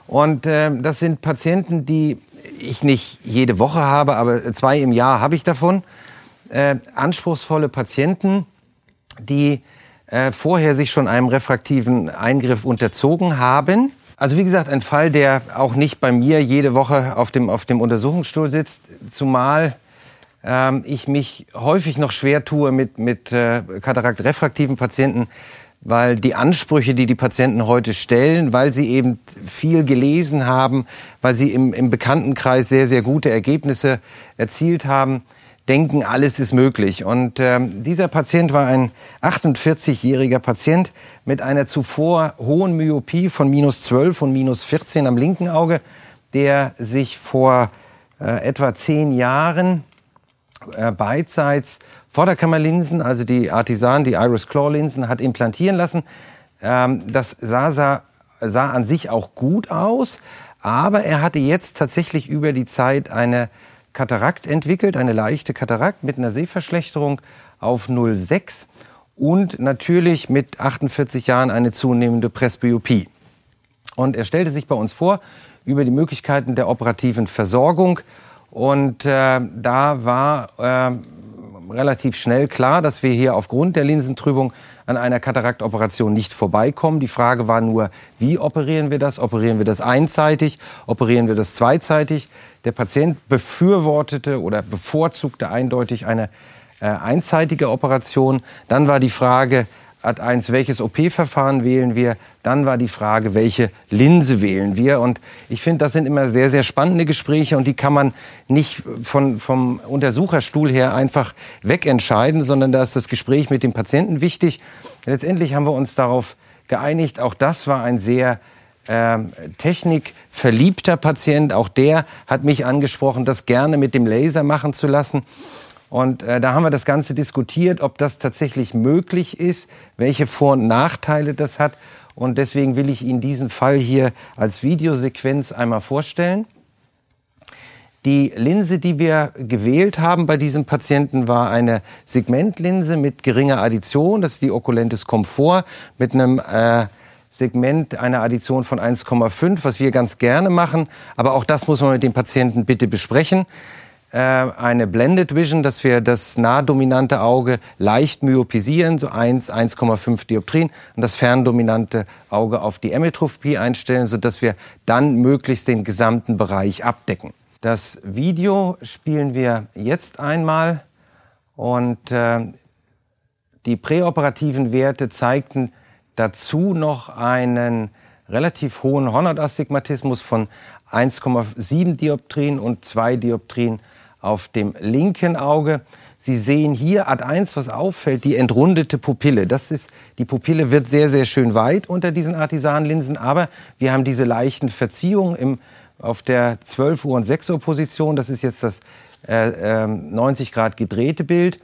Und äh, das sind Patienten, die ich nicht jede Woche habe, aber zwei im Jahr habe ich davon. Äh, anspruchsvolle Patienten, die äh, vorher sich schon einem refraktiven Eingriff unterzogen haben. Also wie gesagt, ein Fall, der auch nicht bei mir jede Woche auf dem, auf dem Untersuchungsstuhl sitzt, zumal ähm, ich mich häufig noch schwer tue mit, mit äh, Katarakt-refraktiven Patienten, weil die Ansprüche, die die Patienten heute stellen, weil sie eben viel gelesen haben, weil sie im, im Bekanntenkreis sehr, sehr gute Ergebnisse erzielt haben, denken, alles ist möglich. Und ähm, dieser Patient war ein 48-jähriger Patient mit einer zuvor hohen Myopie von minus 12 und minus 14 am linken Auge, der sich vor äh, etwa zehn Jahren äh, beidseits Vorderkammerlinsen, also die Artisan, die Iris Claw Linsen, hat implantieren lassen. Ähm, das sah, sah, sah an sich auch gut aus, aber er hatte jetzt tatsächlich über die Zeit eine Katarakt entwickelt, eine leichte Katarakt mit einer Sehverschlechterung auf 0,6 und natürlich mit 48 Jahren eine zunehmende Presbyopie. Und er stellte sich bei uns vor über die Möglichkeiten der operativen Versorgung. Und äh, da war äh, relativ schnell klar, dass wir hier aufgrund der Linsentrübung an einer Kataraktoperation nicht vorbeikommen. Die Frage war nur, wie operieren wir das? Operieren wir das einseitig? Operieren wir das zweizeitig? Der Patient befürwortete oder bevorzugte eindeutig eine äh, einseitige Operation. Dann war die Frage, Ad 1, welches OP-Verfahren wählen wir? Dann war die Frage, welche Linse wählen wir? Und ich finde, das sind immer sehr, sehr spannende Gespräche und die kann man nicht von, vom Untersucherstuhl her einfach wegentscheiden, sondern da ist das Gespräch mit dem Patienten wichtig. Letztendlich haben wir uns darauf geeinigt, auch das war ein sehr äh, technikverliebter Patient. Auch der hat mich angesprochen, das gerne mit dem Laser machen zu lassen. Und äh, da haben wir das Ganze diskutiert, ob das tatsächlich möglich ist, welche Vor- und Nachteile das hat. Und deswegen will ich Ihnen diesen Fall hier als Videosequenz einmal vorstellen. Die Linse, die wir gewählt haben bei diesem Patienten, war eine Segmentlinse mit geringer Addition. Das ist die Oculentes Comfort mit einem äh, Segment einer Addition von 1,5, was wir ganz gerne machen. Aber auch das muss man mit dem Patienten bitte besprechen. Äh, eine Blended Vision, dass wir das nahdominante Auge leicht myopisieren, so 1, 1,5 Dioptrien, und das ferndominante Auge auf die Emmetropie einstellen, sodass wir dann möglichst den gesamten Bereich abdecken. Das Video spielen wir jetzt einmal und äh, die präoperativen Werte zeigten dazu noch einen relativ hohen Hornhautastigmatismus von 1,7 Dioptrien und 2 Dioptrien auf dem linken Auge. Sie sehen hier Art 1, was auffällt, die entrundete Pupille. Das ist, die Pupille wird sehr, sehr schön weit unter diesen Artisanlinsen, aber wir haben diese leichten Verziehungen im, auf der 12 Uhr und 6 Uhr Position. Das ist jetzt das äh, äh, 90 Grad gedrehte Bild.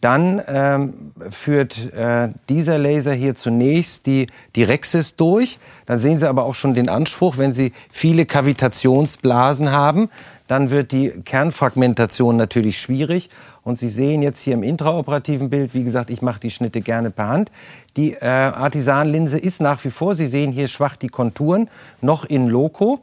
Dann ähm, führt äh, dieser Laser hier zunächst die, die Rexis durch. Dann sehen Sie aber auch schon den Anspruch, wenn Sie viele Kavitationsblasen haben, dann wird die Kernfragmentation natürlich schwierig. Und Sie sehen jetzt hier im intraoperativen Bild, wie gesagt, ich mache die Schnitte gerne per Hand. Die äh, Artisanlinse ist nach wie vor, Sie sehen hier schwach die Konturen, noch in Loco.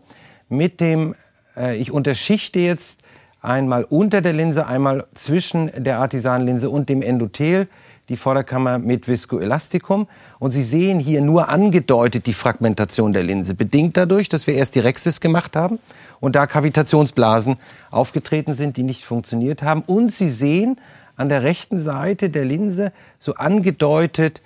Mit dem, äh, ich unterschichte jetzt einmal unter der Linse, einmal zwischen der Artisanlinse und dem Endothel, die Vorderkammer mit Viscoelastikum. Und Sie sehen hier nur angedeutet die Fragmentation der Linse, bedingt dadurch, dass wir erst die Rexis gemacht haben und da Kavitationsblasen aufgetreten sind, die nicht funktioniert haben. Und Sie sehen an der rechten Seite der Linse so angedeutet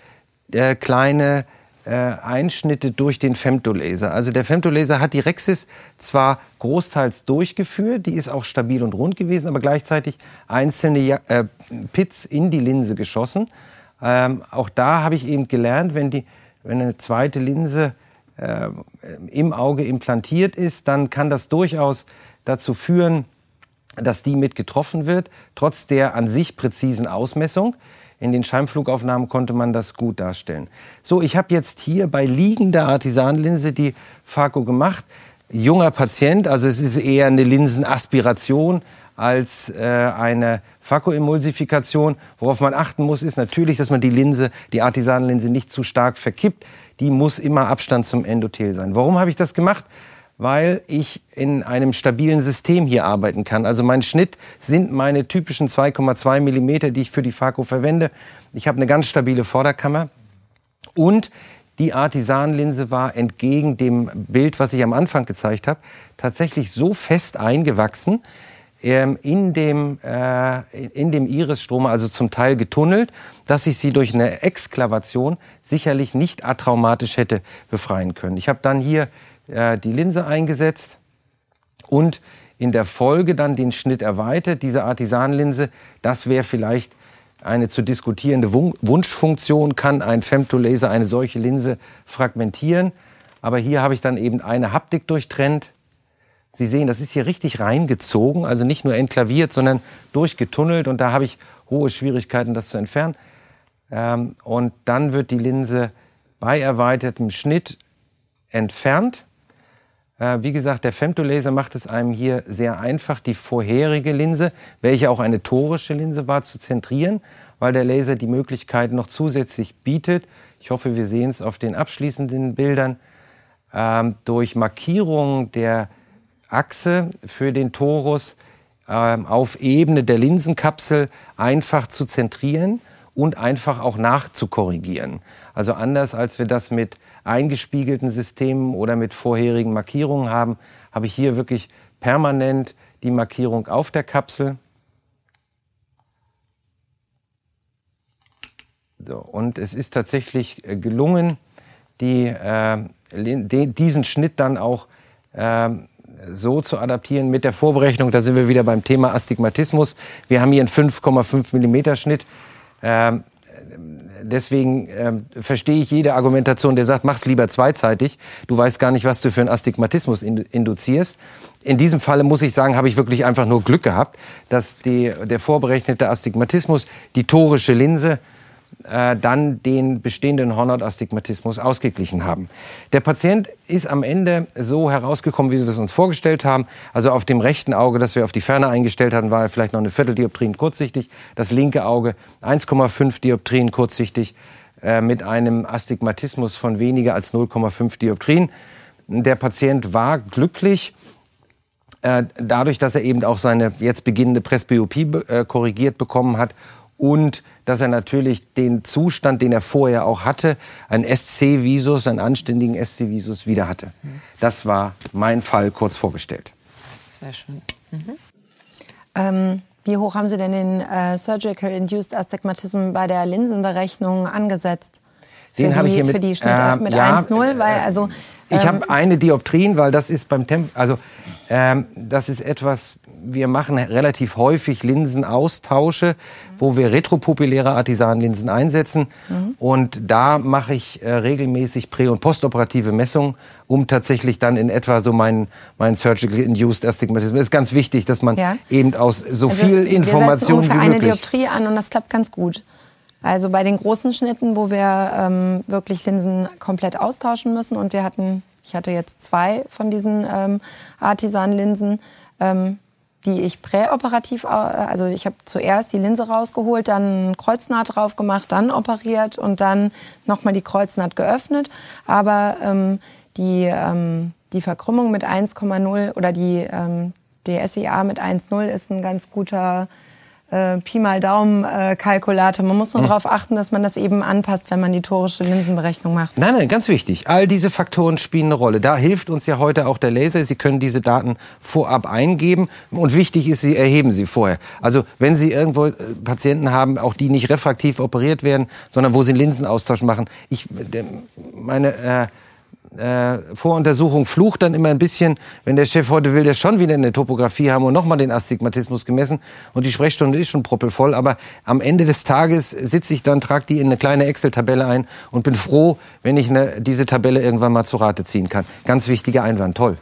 äh, kleine äh, Einschnitte durch den Femtolaser. Also der Femtolaser hat die Rexis zwar großteils durchgeführt, die ist auch stabil und rund gewesen, aber gleichzeitig einzelne äh, Pits in die Linse geschossen. Ähm, auch da habe ich eben gelernt, wenn, die, wenn eine zweite Linse äh, im Auge implantiert ist, dann kann das durchaus dazu führen, dass die mit getroffen wird, trotz der an sich präzisen Ausmessung. In den Scheimpflugaufnahmen konnte man das gut darstellen. So, ich habe jetzt hier bei liegender Artisanlinse die Phaco gemacht. Junger Patient, also es ist eher eine Linsenaspiration als äh, eine Phacoemulsifikation. Worauf man achten muss, ist natürlich, dass man die Linse, die Artisanlinse nicht zu stark verkippt. Die muss immer Abstand zum Endothel sein. Warum habe ich das gemacht? weil ich in einem stabilen System hier arbeiten kann. Also mein Schnitt sind meine typischen 2,2 Millimeter, die ich für die Phaco verwende. Ich habe eine ganz stabile Vorderkammer und die Artisanlinse war entgegen dem Bild, was ich am Anfang gezeigt habe, tatsächlich so fest eingewachsen in dem, äh, in dem Irisstrom, also zum Teil getunnelt, dass ich sie durch eine Exklavation sicherlich nicht atraumatisch hätte befreien können. Ich habe dann hier äh, die Linse eingesetzt und in der Folge dann den Schnitt erweitert. Diese Artisanlinse, das wäre vielleicht eine zu diskutierende Wunschfunktion, kann ein Femtolaser eine solche Linse fragmentieren. Aber hier habe ich dann eben eine Haptik durchtrennt. Sie sehen, das ist hier richtig reingezogen, also nicht nur enklaviert, sondern durchgetunnelt. Und da habe ich hohe Schwierigkeiten, das zu entfernen. Ähm, und dann wird die Linse bei erweitertem Schnitt entfernt. Äh, wie gesagt, der Femtolaser macht es einem hier sehr einfach, die vorherige Linse, welche auch eine torische Linse war, zu zentrieren, weil der Laser die Möglichkeit noch zusätzlich bietet. Ich hoffe, wir sehen es auf den abschließenden Bildern, ähm, durch Markierung der Achse für den Torus ähm, auf Ebene der Linsenkapsel einfach zu zentrieren und einfach auch nachzukorrigieren. Also anders als wir das mit eingespiegelten Systemen oder mit vorherigen Markierungen haben, habe ich hier wirklich permanent die Markierung auf der Kapsel. So, und es ist tatsächlich äh, gelungen, die, äh, diesen Schnitt dann auch äh, so zu adaptieren mit der Vorberechnung. Da sind wir wieder beim Thema Astigmatismus. Wir haben hier einen 5,5 Millimeter Schnitt. Ähm, deswegen äh, verstehe ich jede Argumentation, der sagt, mach's lieber zweizeitig. Du weißt gar nicht, was du für einen Astigmatismus induzierst. In diesem Falle muss ich sagen, habe ich wirklich einfach nur Glück gehabt, dass die, der vorberechnete Astigmatismus, die torische Linse, äh, dann den bestehenden Hornhautastigmatismus ausgeglichen haben. Der Patient ist am Ende so herausgekommen, wie wir es uns vorgestellt haben. Also auf dem rechten Auge, das wir auf die Ferne eingestellt hatten, war er vielleicht noch eine Vierteldioptrien kurzsichtig. Das linke Auge 1,5 Dioptrien kurzsichtig äh, mit einem Astigmatismus von weniger als 0,5 Dioptrien. Der Patient war glücklich äh, dadurch, dass er eben auch seine jetzt beginnende Presbyopie äh, korrigiert bekommen hat und dass er natürlich den Zustand, den er vorher auch hatte, ein SC-Visus, einen anständigen SC-Visus wieder hatte. Das war mein Fall kurz vorgestellt. Sehr schön. Mhm. Ähm, Wie hoch haben Sie denn den äh, Surgical Induced Astigmatism bei der Linsenberechnung angesetzt? Für Den habe ich hier mit, für die Schnitte äh, mit ja, 1,0, weil also Ich ähm, habe eine Dioptrien, weil das ist beim Temp, also ähm, das ist etwas, wir machen relativ häufig Linsenaustausche, wo wir retropupilläre Artisanlinsen einsetzen. Und da mache ich äh, regelmäßig prä- und postoperative Messungen, um tatsächlich dann in etwa so meinen mein Surgical Induced Astigmatism. Es ist ganz wichtig, dass man Ja. eben aus so Also viel Information wie eine möglich. Dioptrie an und das klappt ganz gut. Also bei den großen Schnitten, wo wir ähm, wirklich Linsen komplett austauschen müssen und wir hatten, ich hatte jetzt zwei von diesen ähm, Artisan-Linsen, ähm, die ich präoperativ, au- also ich habe zuerst die Linse rausgeholt, dann Kreuznaht drauf gemacht, dann operiert und dann nochmal die Kreuznaht geöffnet. Aber ähm, die, ähm, die Verkrümmung mit 1,0 oder die, ähm, die SEA mit 1,0 ist ein ganz guter äh, Pi mal Daumen äh, Kalkulator. Man muss nur darauf achten, dass man das eben anpasst, wenn man die torische Linsenberechnung macht. Nein, nein, ganz wichtig. All diese Faktoren spielen eine Rolle. Da hilft uns ja heute auch der Laser. Sie können diese Daten vorab eingeben. Und wichtig ist, Sie erheben sie vorher. Also wenn Sie irgendwo äh, Patienten haben, auch die nicht refraktiv operiert werden, sondern wo Sie einen Linsenaustausch machen. Ich, meine äh, Voruntersuchung flucht dann immer ein bisschen, wenn der Chef heute will, der schon wieder eine Topographie haben und nochmal den Astigmatismus gemessen und die Sprechstunde ist schon proppelvoll, aber am Ende des Tages sitze ich dann, trage die in eine kleine Excel-Tabelle ein und bin froh, wenn ich eine, diese Tabelle irgendwann mal zu Rate ziehen kann. Ganz wichtiger Einwand, toll.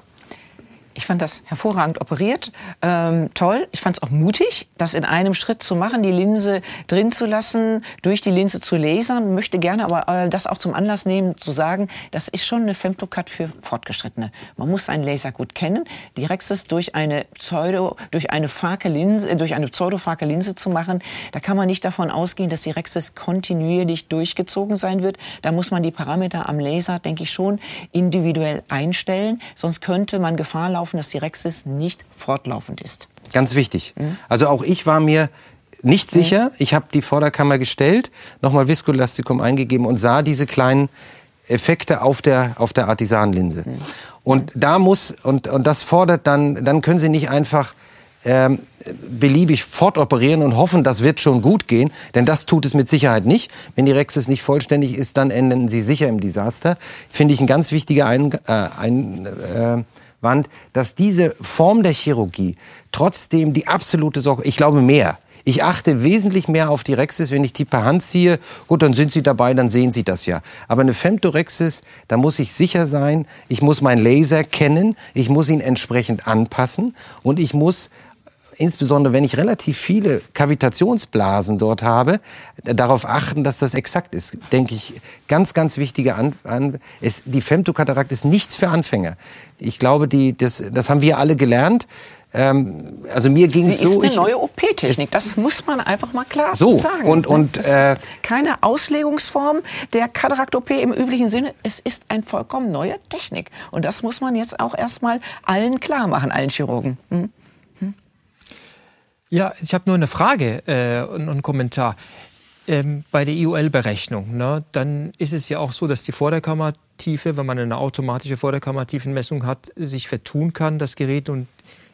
Ich fand das hervorragend operiert, ähm, toll. Ich fand es auch mutig, das in einem Schritt zu machen, die Linse drin zu lassen, durch die Linse zu lasern. Möchte gerne aber äh, das auch zum Anlass nehmen, zu sagen, das ist schon eine Femtocut für Fortgeschrittene. Man muss seinen Laser gut kennen. Die Rexis durch eine Pseudo, durch eine Farke Linse, äh, durch eine pseudofarke Linse zu machen, da kann man nicht davon ausgehen, dass die Rexis kontinuierlich durchgezogen sein wird. Da muss man die Parameter am Laser, denke ich, schon individuell einstellen. Sonst könnte man Gefahr laufen, dass die Rexis nicht fortlaufend ist. Ganz wichtig. Also auch ich war mir nicht sicher. Ich habe die Vorderkammer gestellt, nochmal Viskolastikum eingegeben und sah diese kleinen Effekte auf der, auf der Artisanlinse. Und da muss, und, und das fordert dann, dann können Sie nicht einfach ähm, beliebig fortoperieren und hoffen, das wird schon gut gehen, denn das tut es mit Sicherheit nicht. Wenn die Rexis nicht vollständig ist, dann enden Sie sicher im Desaster. Finde ich ein ganz wichtiger ein, äh, ein, äh, Wand, dass diese Form der Chirurgie trotzdem die absolute Sorge, ich glaube mehr, ich achte wesentlich mehr auf die Rexis, wenn ich die per Hand ziehe. Gut, dann sind sie dabei, dann sehen sie das ja. Aber eine Femtorexis, da muss ich sicher sein, ich muss meinen Laser kennen, ich muss ihn entsprechend anpassen und ich muss insbesondere wenn ich relativ viele Kavitationsblasen dort habe, darauf achten, dass das exakt ist. Denke ich, ganz, ganz wichtige an, an ist, die Femtokatarakt ist nichts für Anfänger. Ich glaube, die, das, das haben wir alle gelernt. Ähm, also mir ging es ist so. eine ich- neue OP-Technik. Das muss man einfach mal klar So, sagen. und- und, das äh, ist keine Auslegungsform der Katarakt-OP im üblichen Sinne. Es ist eine vollkommen neue Technik. Und das muss man jetzt auch erstmal allen klar machen, allen Chirurgen. Hm? Ja, ich habe nur eine Frage äh, und, einen Kommentar. Ähm, bei der IOL-Berechnung, ne, dann ist es ja auch so, dass die Vorderkammertiefe, wenn man eine automatische Vorderkammertiefenmessung hat, sich vertun kann, das Gerät und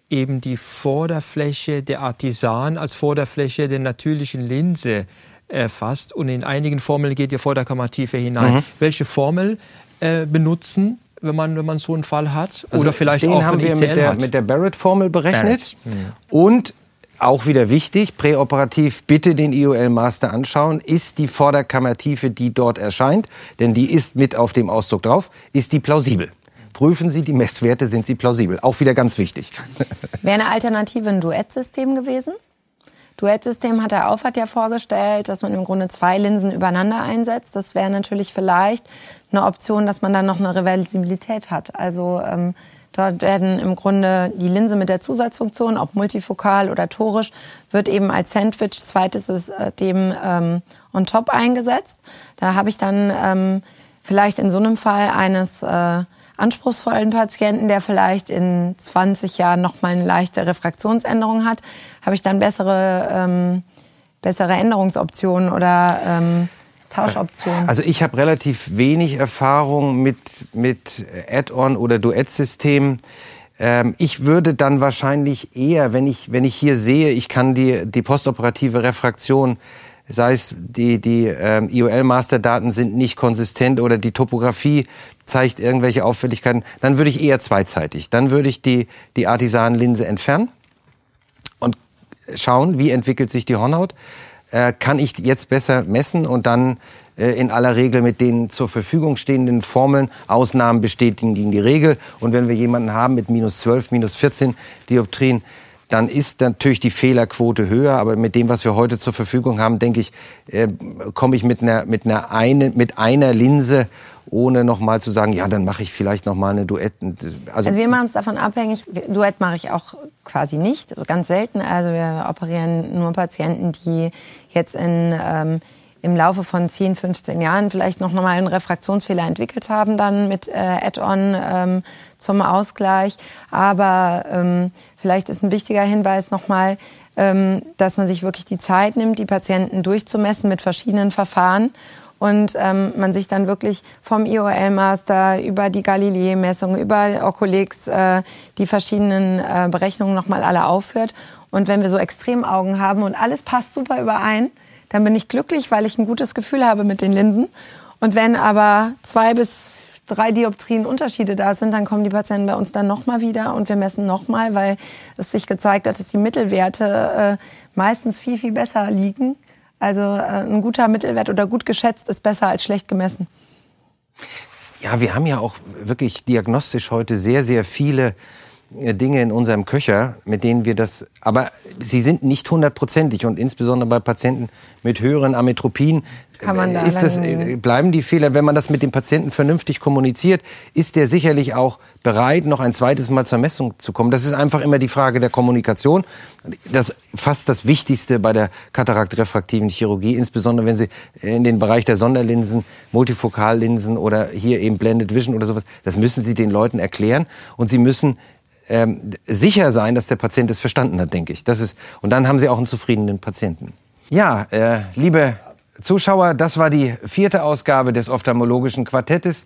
eben die Vorderfläche der Artisan als Vorderfläche der natürlichen Linse erfasst. Und in einigen Formeln geht die Vorderkammertiefe hinein. Welche Formel äh, benutzen, wenn man, wenn man so einen Fall hat? Oder vielleicht Also den auch, haben wir mit der, hat? mit der Barrett-Formel berechnet. Barrett, Und auch wieder wichtig, präoperativ bitte den IOL-Master anschauen. Ist die Vorderkammertiefe, die dort erscheint, denn die ist mit auf dem Ausdruck drauf, ist die plausibel? Prüfen Sie die Messwerte, sind sie plausibel? Auch wieder ganz wichtig. Wäre eine Alternative ein Duettsystem gewesen? Duettsystem hat der Aufwand ja vorgestellt, dass man im Grunde zwei Linsen übereinander einsetzt. Das wäre natürlich vielleicht eine Option, dass man dann noch eine Reversibilität hat. Also ähm, dort werden im Grunde die Linse mit der Zusatzfunktion, ob multifokal oder torisch, wird eben als Sandwich zweites System ähm, on top eingesetzt. Da habe ich dann ähm, vielleicht in so einem Fall eines äh, anspruchsvollen Patienten, der vielleicht in 20 Jahren noch mal eine leichte Refraktionsänderung hat, habe ich dann bessere, ähm, bessere Änderungsoptionen oder ähm, Tauschoptionen. Also ich habe relativ wenig Erfahrung mit, mit Add-on oder Duettsystemen. Ähm, ich würde dann wahrscheinlich eher, wenn ich, wenn ich hier sehe, ich kann die, die postoperative Refraktion sei es die, die ähm, IOL-Masterdaten sind nicht konsistent oder die Topografie zeigt irgendwelche Auffälligkeiten, dann würde ich eher zweizeitig. Dann würde ich die, die Artisanenlinse entfernen und schauen, wie entwickelt sich die Hornhaut. Äh, kann ich jetzt besser messen und dann äh, in aller Regel mit den zur Verfügung stehenden Formeln. Ausnahmen bestätigen die Regel. Und wenn wir jemanden haben mit minus 12, minus 14 Dioptrien, dann ist natürlich die Fehlerquote höher. Aber mit dem, was wir heute zur Verfügung haben, denke ich, äh, komme ich mit einer, mit, einer eine, mit einer Linse ohne noch mal zu sagen, ja, dann mache ich vielleicht noch mal eine Duett. Also, also wir machen es davon abhängig. Duett mache ich auch quasi nicht, ganz selten. Also wir operieren nur Patienten, die jetzt in ähm, im Laufe von 10, 15 Jahren vielleicht noch mal einen Refraktionsfehler entwickelt haben, dann mit äh, Add-on ähm, zum Ausgleich. Aber ähm, vielleicht ist ein wichtiger Hinweis nochmal, ähm, dass man sich wirklich die Zeit nimmt, die Patienten durchzumessen mit verschiedenen Verfahren und ähm, man sich dann wirklich vom IOL-Master über die Galilei-Messung, über Oculix äh, die verschiedenen äh, Berechnungen nochmal alle aufführt. Und wenn wir so Extremaugen haben und alles passt super überein, dann bin ich glücklich, weil ich ein gutes Gefühl habe mit den Linsen. Und wenn aber zwei bis drei Dioptrien Unterschiede da sind, dann kommen die Patienten bei uns dann nochmal wieder und wir messen nochmal, weil es sich gezeigt hat, dass die Mittelwerte äh, meistens viel, viel besser liegen. Also äh, ein guter Mittelwert oder gut geschätzt ist besser als schlecht gemessen. Ja, wir haben ja auch wirklich diagnostisch heute sehr, sehr viele Dinge in unserem Köcher, mit denen wir das, aber sie sind nicht hundertprozentig und insbesondere bei Patienten mit höheren Ametropien kann man da ist das, äh, bleiben die Fehler, wenn man das mit dem Patienten vernünftig kommuniziert, ist der sicherlich auch bereit, noch ein zweites Mal zur Messung zu kommen. Das ist einfach immer die Frage der Kommunikation. Das fast das Wichtigste bei der katarakrefraktiven Chirurgie, insbesondere wenn Sie in den Bereich der Sonderlinsen, Multifokallinsen oder hier eben Blended Vision oder sowas, das müssen Sie den Leuten erklären und Sie müssen ähm, sicher sein, dass der Patient es verstanden hat, denke ich. Das ist, und dann haben Sie auch einen zufriedenen Patienten. Ja, äh, liebe Zuschauer, das war die vierte Ausgabe des ophthalmologischen Quartettes.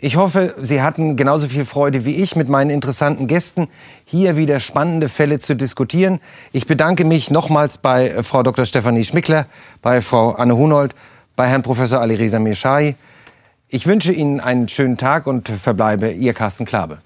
Ich hoffe, Sie hatten genauso viel Freude wie ich mit meinen interessanten Gästen, hier wieder spannende Fälle zu diskutieren. Ich bedanke mich nochmals bei äh, Frau Dr. Stefanie Schmickler, bei Frau Anne Hunold, bei Herrn Professor Ali Reza Mirshai. Ich wünsche Ihnen einen schönen Tag und verbleibe Ihr Carsten Klabe.